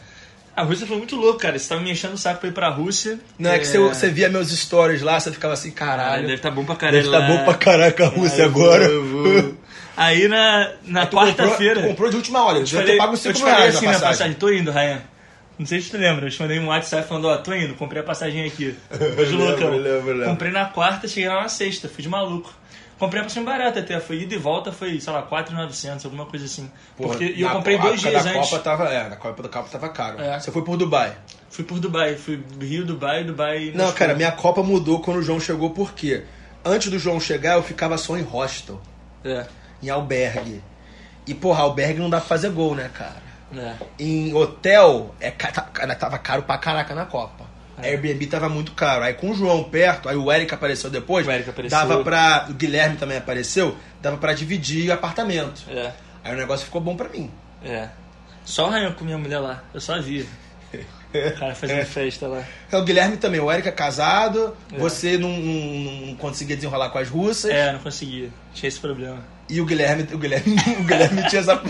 A Rússia foi muito louco, cara. Você tava me enchendo o saco pra ir pra Rússia. Não, é, é que você, você, via meus stories lá, você ficava assim, caralho. deve estar tá bom pra caralho. Deve tá bom pra caraca a Rússia agora. Vou, vou. Aí na, na quarta-feira. Tu comprou de última hora, eu devia ter pago 5 reais assim, na passagem. passagem. Tô indo, Ryan. Não sei se tu lembra, eu te mandei um WhatsApp falando, ó, tô indo, comprei a passagem aqui. Hoje loucão. Lembro, lembro. Comprei na quarta, cheguei lá na sexta, fui de maluco. Comprei a passagem barata até, foi ida e volta, foi, sei lá, 4,900, alguma coisa assim. Porra, Porque, e eu comprei dois dias da antes. Copa tava, é, na Copa da Copa tava caro. É. Você foi por Dubai? Fui por Dubai, fui Rio, Dubai, Dubai... Não, cara, minha Copa mudou quando o João chegou, por quê? Antes do João chegar, eu ficava só em hostel. É. Em albergue. E, porra, albergue não dá pra fazer gol, né, cara? É. Em hotel, é, tava caro pra caraca na Copa. É. Airbnb tava muito caro. Aí com o João perto, aí o Eric apareceu depois. O Eric apareceu. Dava pra. O Guilherme também apareceu, dava pra dividir apartamento. É. Aí o negócio ficou bom pra mim. É. Só o Ryan com minha mulher lá. Eu só vi. O cara fazendo é. festa lá. É, o Guilherme também. O Eric é casado. É. Você não, não, não, conseguia desenrolar com as russas. É, não conseguia. Tinha esse problema. E o Guilherme, o Guilherme, o Guilherme tinha essa.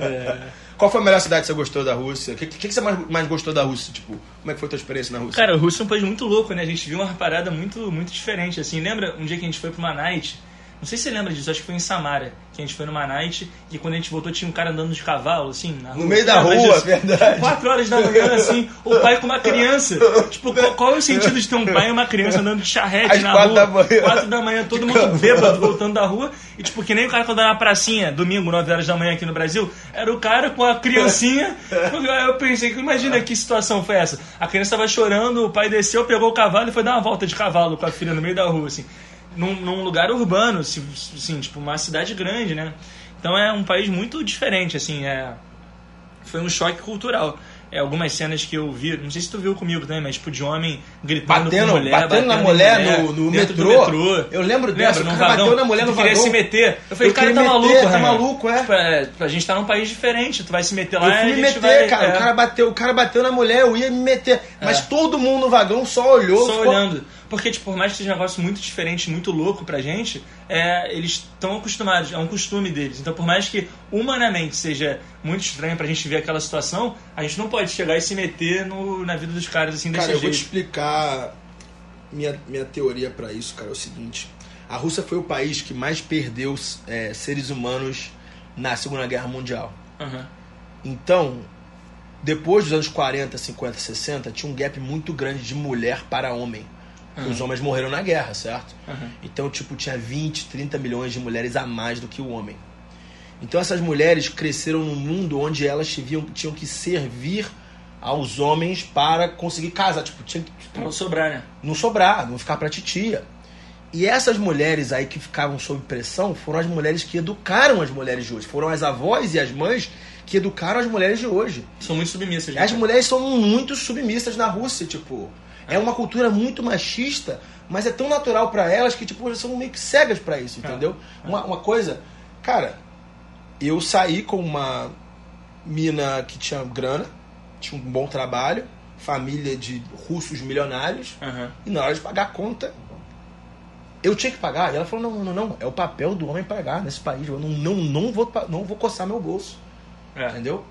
é. Qual foi a melhor cidade que você gostou da Rússia? O que, que, que, você mais, mais gostou da Rússia? Tipo, como é que foi a tua experiência na Rússia? Cara, a Rússia é um país muito louco, né? A gente viu uma parada muito, muito diferente, assim. Lembra um dia que a gente foi pra uma night não sei se você lembra disso, acho que foi em Samara, que a gente foi numa night e quando a gente voltou tinha um cara andando de cavalo, assim, na rua. No meio da rua, disso? verdade. Tipo, 4 horas da manhã, assim, o pai com uma criança. Tipo, qual, qual, é o sentido de ter um pai e uma criança andando de charrete Às na quatro rua? Da manhã. 4 da manhã, todo mundo bêbado voltando da rua. E tipo, que nem o cara quando na pracinha, domingo, 9 horas da manhã aqui no Brasil, era o cara com a criancinha. Eu pensei, imagina que situação foi essa. A criança tava chorando, o pai desceu, pegou o cavalo e foi dar uma volta de cavalo com a filha no meio da rua, assim num, num lugar urbano, assim, tipo, uma cidade grande, né? Então é um país muito diferente, assim, é... Foi um choque cultural. É, algumas cenas que eu vi, não sei se tu viu comigo também, mas tipo de homem gritando batendo, com mulher, batendo, batendo na mulher, mulher no, no metrô. metrô. Eu lembro dessa, Lembra, o cara bateu na mulher no queria vagão. se meter. Eu falei, eu cara, tá meter, maluco, tá maluco, é. Tipo, é. A gente tá num país diferente, tu vai se meter lá eu fui me meter, vai, cara. É. O, cara bateu, o cara bateu na mulher, eu ia me meter. Mas é. todo mundo no vagão só olhou. Só ficou... olhando. Porque, tipo, por mais que seja um negócio muito diferente, muito louco pra gente, é, eles estão acostumados, é um costume deles. Então, por mais que humanamente seja muito estranho pra gente ver aquela situação, a gente não pode chegar e se meter no, na vida dos caras assim desse cara, jeito. Cara, eu vou te explicar minha, minha teoria para isso, cara. É o seguinte: a Rússia foi o país que mais perdeu é, seres humanos na Segunda Guerra Mundial. Uhum. Então, depois dos anos 40, 50, 60, tinha um gap muito grande de mulher para homem. Uhum. Os homens morreram na guerra, certo? Uhum. Então, tipo, tinha 20, 30 milhões de mulheres a mais do que o homem. Então, essas mulheres cresceram num mundo onde elas tinham, tinham que servir aos homens para conseguir casar. Tipo, tinha que. Tipo, não sobrar, né? Não sobrar, não ficar pra titia. E essas mulheres aí que ficavam sob pressão foram as mulheres que educaram as mulheres de hoje. Foram as avós e as mães que educaram as mulheres de hoje. São muito submissas. As mulheres são muito submissas na Rússia, tipo. É uma cultura muito machista, mas é tão natural para elas que, tipo, elas são meio que cegas para isso, entendeu? É. Uma, uma coisa. Cara, eu saí com uma mina que tinha grana, tinha um bom trabalho, família de russos milionários, uhum. e na hora de pagar a conta, eu tinha que pagar. E ela falou: não, não, não, é o papel do homem pagar nesse país. Eu não, não, não, vou, não vou coçar meu bolso. É. Entendeu?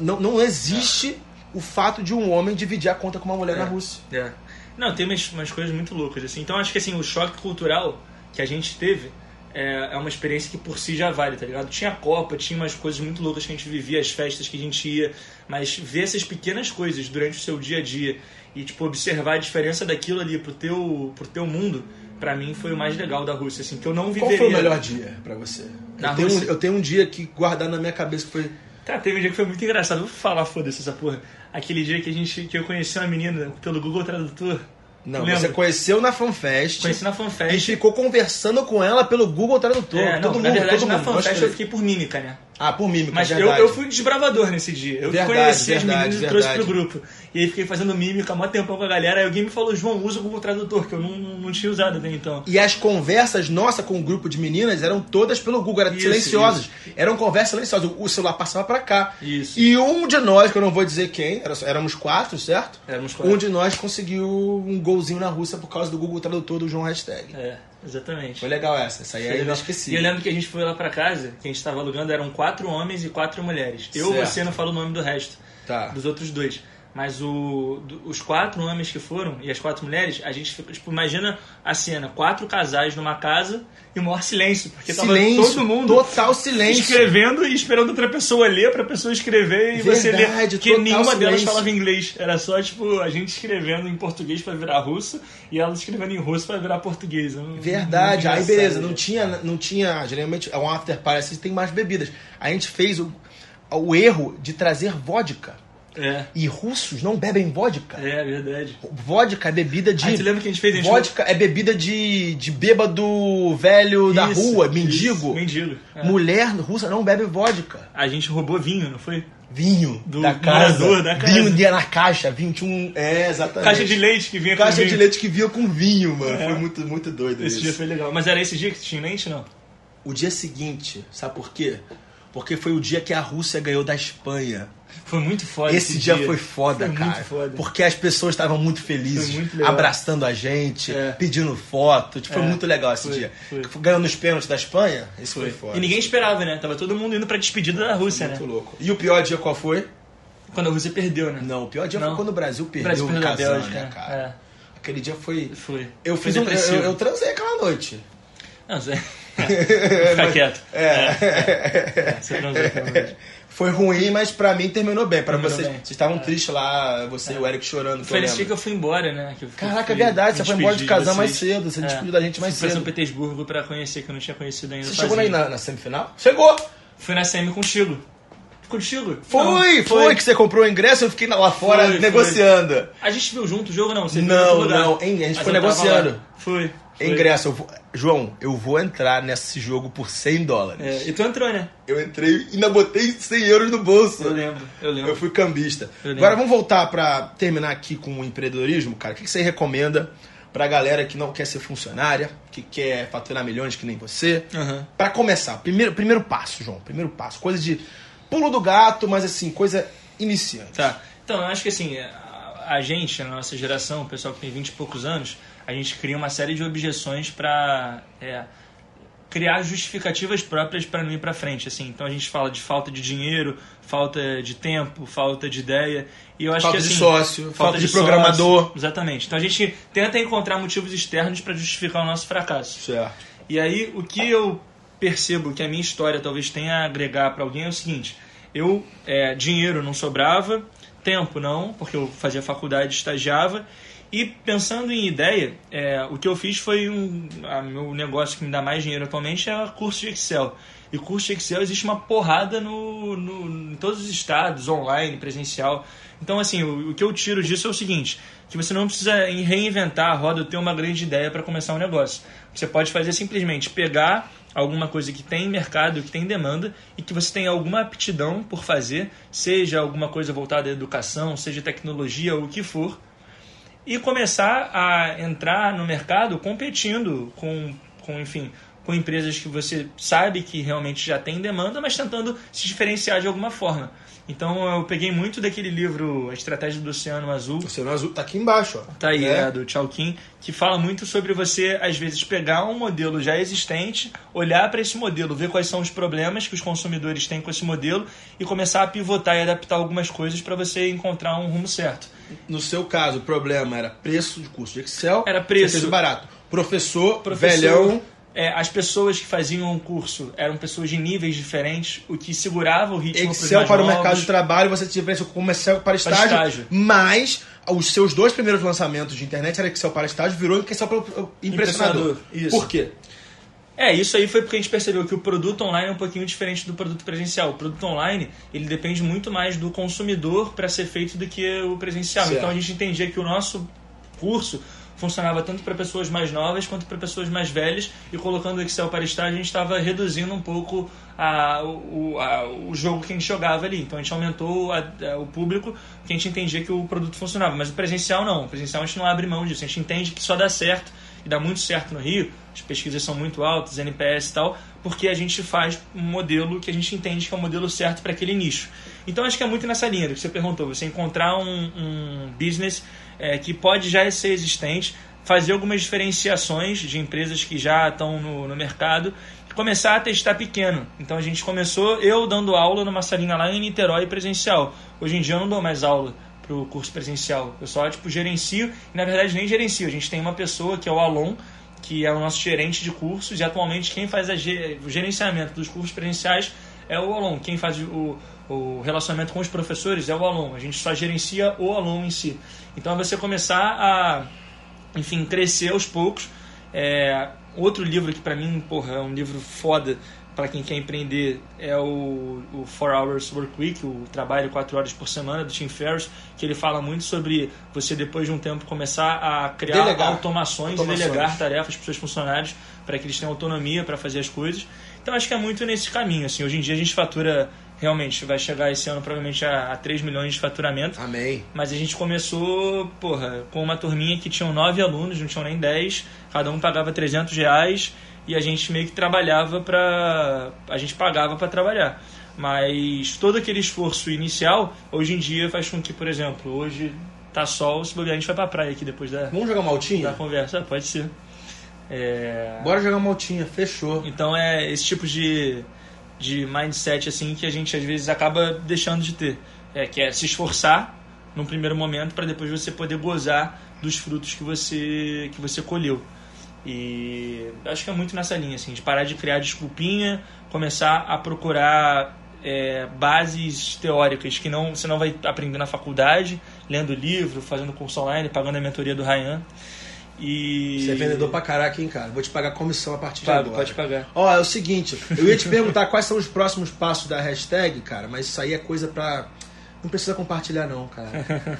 Não, não existe o fato de um homem dividir a conta com uma mulher é, na Rússia. É. Não, tem umas, umas coisas muito loucas, assim. Então acho que assim, o choque cultural que a gente teve é, é uma experiência que por si já vale, tá ligado? Tinha a Copa, tinha umas coisas muito loucas que a gente vivia, as festas que a gente ia, mas ver essas pequenas coisas durante o seu dia a dia e, tipo, observar a diferença daquilo ali pro teu, pro teu mundo, para mim foi o mais legal da Rússia, assim, que eu não viveria. Qual foi o melhor dia para você? eu tenho, um, eu tenho um dia que guardado na minha cabeça que foi Cara, teve um dia que foi muito engraçado. Vou falar, foda-se essa porra. Aquele dia que a gente que eu conheci uma menina pelo Google Tradutor. Não, Lembra? você conheceu na FanFest. Conheci na FanFest. E ficou conversando com ela pelo Google Tradutor. É, não, todo na mundo, verdade, todo na mundo. FanFest eu fiquei por mímica, né? Ah, por mímica, Mas eu, eu fui desbravador nesse dia. Eu verdade, conheci verdade, as meninas e trouxe pro grupo. E aí fiquei fazendo mímica há mó tempão com a galera. Aí alguém me falou, João, usa o Google Tradutor, que eu não, não, não tinha usado até então. E as conversas nossa com o grupo de meninas eram todas pelo Google, eram isso, silenciosas. Isso. Eram conversas silenciosas. O celular passava para cá. Isso. E um de nós, que eu não vou dizer quem, éramos quatro, certo? Éramos quatro. Um de nós conseguiu um golzinho na Rússia por causa do Google Tradutor do João Hashtag. É. Exatamente. Foi legal essa, essa aí eu legal. esqueci. E eu lembro que a gente foi lá pra casa, que a gente tava alugando, eram quatro homens e quatro mulheres. Eu, Certo. você não fala o nome do resto, Tá. dos outros dois. Mas o, os quatro homens que foram e as quatro mulheres, a gente ficou, tipo, imagina a cena, quatro casais numa casa e o maior silêncio, porque tava Silêncio, todo mundo total silêncio. escrevendo e esperando outra pessoa ler pra pessoa escrever e você ler. Verdade, Porque total nenhuma delas silêncio. falava inglês. Era só, tipo, a gente escrevendo em português pra virar russo e elas escrevendo em russo pra virar português. Verdade, aí beleza, não tinha, não tinha, geralmente é um after party, assim, tem mais bebidas. A gente fez o, o erro de trazer vodka. É, E russos não bebem vodka. é verdade. Vodka é bebida de. Ah, lembra que a gente fez? A gente Vodka é bebida de, de bêbado velho da Isso, rua, isso, mendigo. mendigo. é. Mulher russa não bebe vodka. A gente roubou vinho, não foi? Vinho Do da casa. da casa. Vinho dia na caixa, vinho tinha um. É, exatamente. Caixa de leite que vinha com Caixa de vinho. leite que vinha com vinho, mano. É. Foi muito, muito doido Esse isso. dia foi legal. Mas era esse dia que tinha mente, não? O dia seguinte, sabe por quê? Porque foi o dia que a Rússia ganhou da Espanha. Foi muito foda Esse, dia, foi foda, Foi cara. muito foda. Porque as pessoas estavam muito felizes, Foi muito abraçando a gente, É. pedindo foto. Tipo, Foi É, muito legal esse foi, dia. foi. Ganhando os pênaltis da Espanha, esse foi, foda. E ninguém esperava, né? Tava todo mundo indo pra despedida da Rússia, Muito né? louco. E o pior dia qual foi? Quando a Rússia perdeu, né? Não, o pior dia Não. foi quando o Brasil O perdeu Brasil o perdeu a Kazan, Bélgica, né, cara? É, Aquele dia foi... foi. Eu Foi fiz um... Eu, eu, transei aquela noite. Não, você... Fica quieto. É. É, você transou aquela noite. Foi ruim, mas pra mim terminou bem. Pra Terminou vocês, bem. vocês estavam tristes lá, você e o Eric chorando. Foi nesse dia que eu fui embora, né? Que fui- Caraca, é fui verdade, você foi embora de casar mais vocês. cedo, você É. despediu da gente mais Fui pra São cedo. Petersburgo pra conhecer, que eu não tinha conhecido ainda. Você sozinho. chegou aí na, na semifinal? Chegou! Fui na semi contigo. Contigo? Foi, Não, foi, que você comprou o ingresso, eu fiquei lá fora Foi, foi. negociando. A gente viu junto o jogo, não? Você Não, não, hein, a gente Mas foi negociando. Foi. Foi. Ingresso, eu vou- João, eu vou entrar nesse jogo por 100 dólares. É, e tu entrou, né? Eu entrei e ainda botei 100 euros no bolso. Eu lembro, eu lembro. Eu fui cambista. Eu. Agora vamos voltar pra terminar aqui com o empreendedorismo, cara. O que você recomenda pra galera que não quer ser funcionária, que quer faturar milhões que nem você? Aham. Pra começar, primeiro, primeiro passo, João. Primeiro passo. Coisa de pulo do gato, mas assim, coisa iniciante. Tá. Então, eu acho que assim, a, a gente, a nossa geração, o pessoal que tem 20 e poucos anos, a gente cria uma série de objeções pra é, criar justificativas próprias para não ir pra frente. Assim. Então a gente fala de falta de dinheiro, falta de tempo, falta de ideia. E eu acho Falta que, de assim, sócio, falta de programador. sócio. exatamente. Então a gente tenta encontrar motivos externos para justificar o nosso fracasso. Certo. E aí, o que eu percebo que a minha história talvez tenha a agregar para alguém é o seguinte: eu, é, dinheiro não sobrava, tempo não, porque eu fazia faculdade, estagiava. E pensando em ideia, é, o que eu fiz foi um. A meu negócio que me dá mais dinheiro atualmente é curso de Excel. E curso de Excel existe uma porrada no, no, em todos os estados, online, presencial. Então, assim, o, o que eu tiro disso é o seguinte: que você não precisa reinventar a roda ou ter uma grande ideia para começar um negócio. Você pode fazer simplesmente pegar alguma coisa que tem mercado, que tem demanda e que você tem alguma aptidão por fazer, seja alguma coisa voltada à educação, seja tecnologia ou o que for, e começar a entrar no mercado competindo com, com enfim, com empresas que você sabe que realmente já tem demanda, mas tentando se diferenciar de alguma forma. Então eu peguei muito daquele livro A Estratégia do Oceano Azul, O Oceano Azul tá aqui embaixo, ó. Tá aí, É. é, do Chalkin, que fala muito sobre você, às vezes, pegar um modelo já existente, olhar para esse modelo, ver quais são os problemas que os consumidores têm com esse modelo e começar a pivotar e adaptar algumas coisas para você encontrar um rumo certo. No seu caso, o problema era preço de curso de Excel. Era preço. Barato. Professor, Professor, velhão. é, as pessoas que faziam o curso eram pessoas de níveis diferentes, o que segurava o ritmo Excel para o mercado de trabalho, você tinha diferença como Excel para estágio, estágio. mas os seus dois primeiros lançamentos de internet era Excel para estágio, virou Excel para. Impressionador, isso. Por quê? É, isso aí foi porque a gente percebeu que o produto online é um pouquinho diferente do produto presencial. O produto online, ele depende muito mais do consumidor para ser feito do que o presencial. Certo. Então a gente entendia que o nosso curso funcionava tanto para pessoas mais novas quanto para pessoas mais velhas e colocando o Excel para estágio a gente estava reduzindo um pouco a, o, a- o jogo que a gente jogava ali. Então a gente aumentou a- a- o público que a gente entendia que o produto funcionava. Mas o presencial não. O presencial a gente não abre mão disso. A gente entende que só dá certo e dá muito certo no Rio. As pesquisas são muito altas, NPS e tal, porque a gente faz um modelo que a gente entende que é o modelo certo para aquele nicho. Então acho que é muito nessa linha do que você perguntou, você encontrar um, um business é, que pode já ser existente, fazer algumas diferenciações de empresas que já estão no, no mercado começar a testar pequeno. Então a gente começou eu dando aula numa salinha lá em Niterói presencial. Hoje em dia eu não dou mais aula para o curso presencial. Eu só tipo gerencio, e na verdade nem gerencio. A gente tem uma pessoa que é o Alon, que é o nosso gerente de cursos e atualmente quem faz o gerenciamento dos cursos presenciais é o Alon. Quem faz o, o relacionamento com os professores é o Alon. A gente só gerencia o Alon em si. Então é você começar a, enfim, crescer aos poucos. É, outro livro que para mim, porra, é um livro foda para quem quer empreender é o, o 4 Hours Work Week, o trabalho 4 horas por semana do Tim Ferriss, que ele fala muito sobre você depois de um tempo começar a criar delegar. automações, automações, e delegar tarefas para os seus funcionários para que eles tenham autonomia para fazer as coisas. Então acho que é muito nesse caminho. Assim, hoje em dia a gente fatura realmente vai chegar esse ano provavelmente a, a 3 milhões de faturamento. Amém. Mas a gente começou, porra, com uma turminha que tinham 9 alunos, não tinham nem 10, cada um pagava 300 reais e a gente meio que trabalhava para a gente pagava para trabalhar. Mas todo aquele esforço inicial, hoje em dia faz com que, por exemplo, hoje tá sol, se bobear a gente vai pra praia aqui depois da Vamos jogar maltinha? Da conversa, pode ser. É... Bora jogar maltinha, fechou. Então é esse tipo de de mindset assim que a gente às vezes acaba deixando de ter, é que é se esforçar num primeiro momento para depois você poder gozar dos frutos que você que você colheu. E acho que é muito nessa linha, assim, de parar de criar desculpinha, começar a procurar é, bases teóricas que não, você não vai aprender na faculdade, lendo livro, fazendo curso online, pagando a mentoria do Ryan. E... Você é vendedor pra caraca, hein, cara? Vou te pagar comissão a partir Pago, de agora. Pode pagar. Ó, é o seguinte, eu ia te perguntar quais são os próximos passos da hashtag, cara, mas isso aí é coisa pra não precisa compartilhar, não, cara.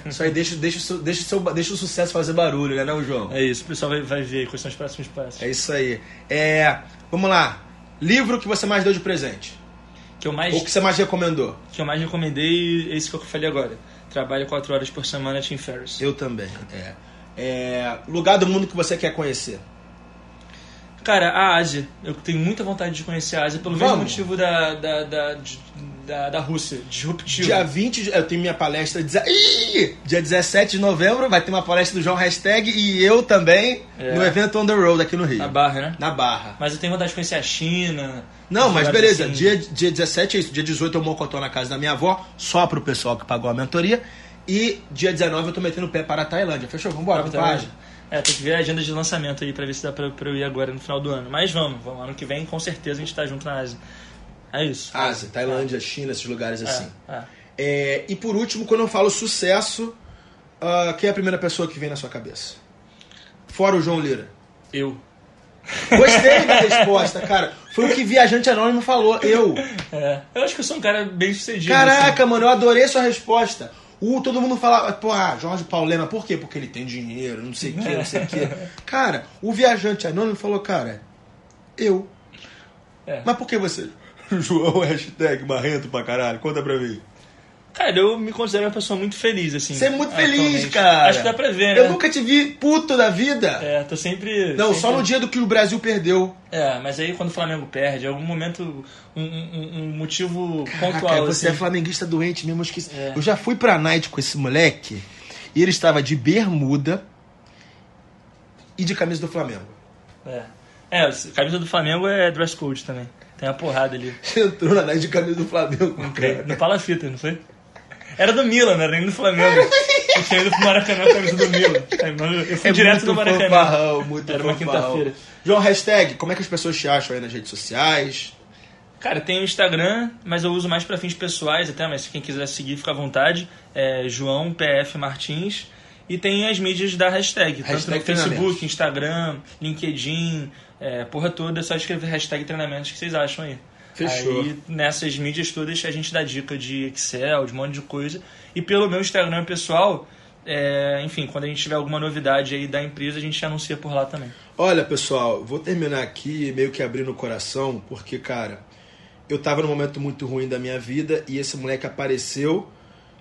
Isso aí deixa, deixa, deixa, seu, deixa o sucesso fazer barulho, né, não, João? É isso, o pessoal vai, vai ver quais são os próximos passos. É isso aí. É, vamos lá. Livro que você mais deu de presente? Que eu mais, Ou que você mais recomendou? Que eu mais recomendei, esse que eu falei agora. Trabalho 4 horas por semana, Tim Ferriss. Eu também, é. é. Lugar do mundo que você quer conhecer? Cara, a Ásia. Eu tenho muita vontade de conhecer a Ásia pelo Vamos. mesmo motivo da, da, da de, da, da Rússia, disruptivo. Dia 20, eu tenho minha palestra. Ih, dia 17 de novembro vai ter uma palestra do João Hashtag e eu também é. no evento On the Road aqui no Rio. Na Barra, né? Na Barra. Mas eu tenho vontade de conhecer a China. Não, mas beleza. Assim. Dia, dia 17 é isso. Dia 18 eu mocotó na casa da minha avó, só pro pessoal que pagou a mentoria. E dia 19 eu tô metendo o pé para a Tailândia. Fechou? Vambora, vamos É, tem que ver a agenda de lançamento aí pra ver se dá pra, pra eu ir agora no final do ano. Mas vamos, vamos. Ano que vem, com certeza, a gente tá junto na Ásia. É isso. Ásia, Tailândia, China, esses lugares assim. É, é. e por último, quando eu falo sucesso, uh, quem é a primeira pessoa que vem na sua cabeça? Fora o João Lira. Eu. Gostei da resposta, cara. Foi o que Viajante Anônimo falou, eu. É, eu acho que eu sou um cara bem sucedido. Caraca, assim. mano, eu adorei sua resposta. Uh, todo mundo fala, pô, ah, Jorge Paulema, por quê? Porque ele tem dinheiro, não sei o quê, não sei o quê. Cara, o Viajante Anônimo falou, cara, eu. É. Mas por que você? João hashtag marrento pra caralho. Conta pra mim. Cara, eu me considero uma pessoa muito feliz, assim. Você é muito feliz, cara. Acho que dá pra ver, né? Eu nunca te vi puto da vida. É, tô sempre. Não, sempre... só no dia do que o Brasil perdeu. É, mas aí quando o Flamengo perde, em algum momento, um, um, um motivo Caraca, pontual. Você assim. é flamenguista doente mesmo, eu esqueci. É. Eu já fui pra night com esse moleque e ele estava de bermuda e de camisa do Flamengo. É. É, camisa do Flamengo é dress code também. Tem uma porrada ali. Você entrou na night de camisa do Flamengo. Okay. No Palafita, não foi? Era do Milan, não era nem do Flamengo. Eu tinha ido pro Maracanã com a camisa do Milan. Eu fui é direto do Maracanã. Fanfarrão, muito Era uma quinta-feira. João, hashtag, como é que as pessoas te acham aí nas redes sociais? Cara, tem o Instagram, mas eu uso mais para fins pessoais até, mas quem quiser seguir, fica à vontade. É João PF Martins. E tem as mídias da hashtag, hashtag tanto no Facebook, Instagram, LinkedIn, é, porra toda, é só escrever hashtag treinamentos que vocês acham aí. Fechou. Aí nessas mídias todas a gente dá dica de Excel, de um monte de coisa. E pelo meu Instagram pessoal, é, enfim, quando a gente tiver alguma novidade aí da empresa, a gente anuncia por lá também. Olha, pessoal, vou terminar aqui meio que abrindo o coração, porque, cara, eu tava num momento muito ruim da minha vida e esse moleque apareceu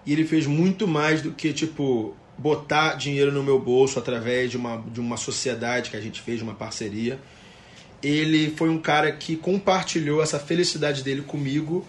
e ele fez muito mais do que, tipo, botar dinheiro no meu bolso através de uma, de uma sociedade que a gente fez, uma parceria ele foi um cara que compartilhou essa felicidade dele comigo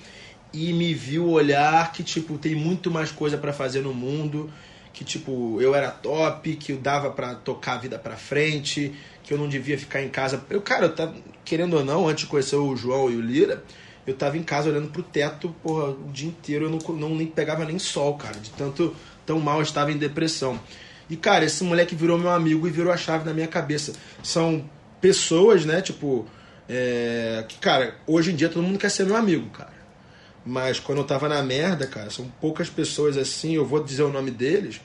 e me viu olhar que tipo tem muito mais coisa para fazer no mundo, que tipo, eu era top, que eu dava para tocar a vida pra frente, que eu não devia ficar em casa. Eu, cara, eu tava, querendo ou não, antes de conhecer o João e o Lira, eu tava em casa olhando pro teto, porra, o dia inteiro eu não, não nem pegava nem sol, cara, de tanto tão mal estava em depressão. E cara, esse moleque virou meu amigo e virou a chave na minha cabeça. São pessoas, né, tipo, é, que cara, hoje em dia todo mundo quer ser meu amigo, cara. Mas quando eu tava na merda, cara, são poucas pessoas assim, eu vou dizer o nome deles: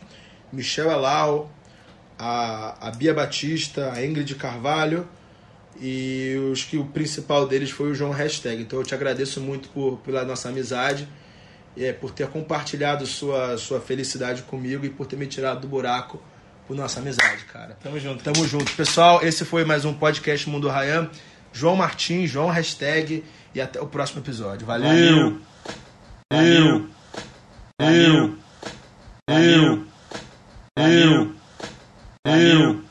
Michel Elau, a, a Bia Batista, a Ingrid Carvalho e os que o principal deles foi o João Hashtag. Então eu te agradeço muito por, pela nossa amizade, é, por ter compartilhado sua, sua felicidade comigo e por ter me tirado do buraco por nossa amizade, cara. Tamo junto. Tamo junto. Pessoal, esse foi mais um podcast Mundo Ryan. João Martins, João Hashtag e até o próximo episódio. Valeu! Valeu. Eu. Eu. Eu. Eu. Eu.